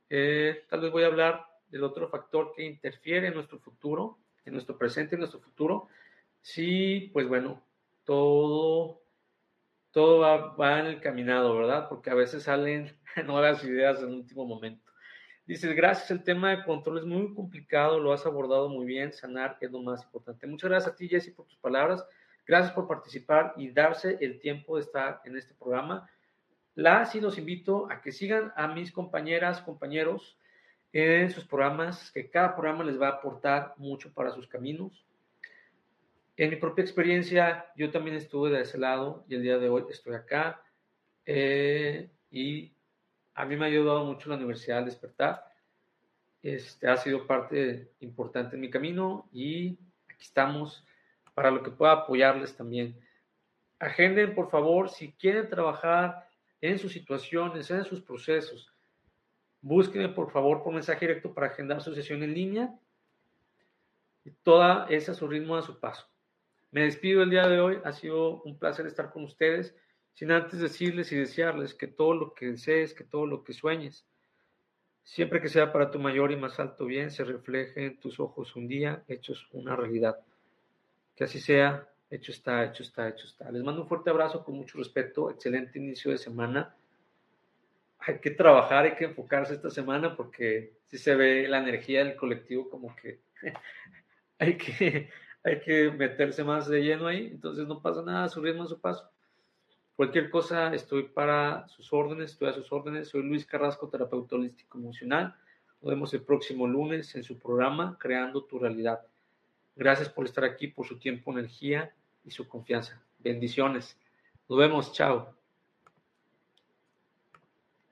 Eh, tal vez voy a hablar del otro factor que interfiere en nuestro futuro, en nuestro presente, en nuestro futuro. Sí, pues bueno, todo, todo va, va en el caminado, ¿verdad? Porque a veces salen nuevas ideas en último momento. Dices, gracias, el tema de control es muy complicado, lo has abordado muy bien, sanar es lo más importante. Muchas gracias a ti, Jesse, por tus palabras. Gracias por participar y darse el tiempo de estar en este programa. Las y los invito a que sigan a mis compañeras, compañeros en sus programas, que cada programa les va a aportar mucho para sus caminos. En mi propia experiencia, yo también estuve de ese lado y el día de hoy estoy acá. Eh, y a mí me ha ayudado mucho la Universidad al despertar. Este, ha sido parte importante en mi camino y aquí estamos para lo que pueda apoyarles también. agenden, por favor, si quieren trabajar en sus situaciones, en sus procesos. Búsquenme, por favor, por mensaje directo para agendar su sesión en línea. Y toda esa a su ritmo, a su paso. Me despido el día de hoy. Ha sido un placer estar con ustedes. Sin antes decirles y desearles que todo lo que desees, que todo lo que sueñes, siempre que sea para tu mayor y más alto bien, se refleje en tus ojos un día, hechos una realidad. Que así sea Hecho está, hecho está, hecho está. Les mando un fuerte abrazo con mucho respeto. Excelente inicio de semana. Hay que trabajar, hay que enfocarse esta semana porque si se ve la energía del colectivo como que hay que hay que meterse más de lleno ahí. Entonces no pasa nada, su ritmo, su paso. Cualquier cosa, estoy para sus órdenes, estoy a sus órdenes. Soy Luis Carrasco, terapeuta holístico emocional. Nos vemos el próximo lunes en su programa Creando tu Realidad. Gracias por estar aquí, por su tiempo, energía y su confianza. Bendiciones. Nos vemos. Chao.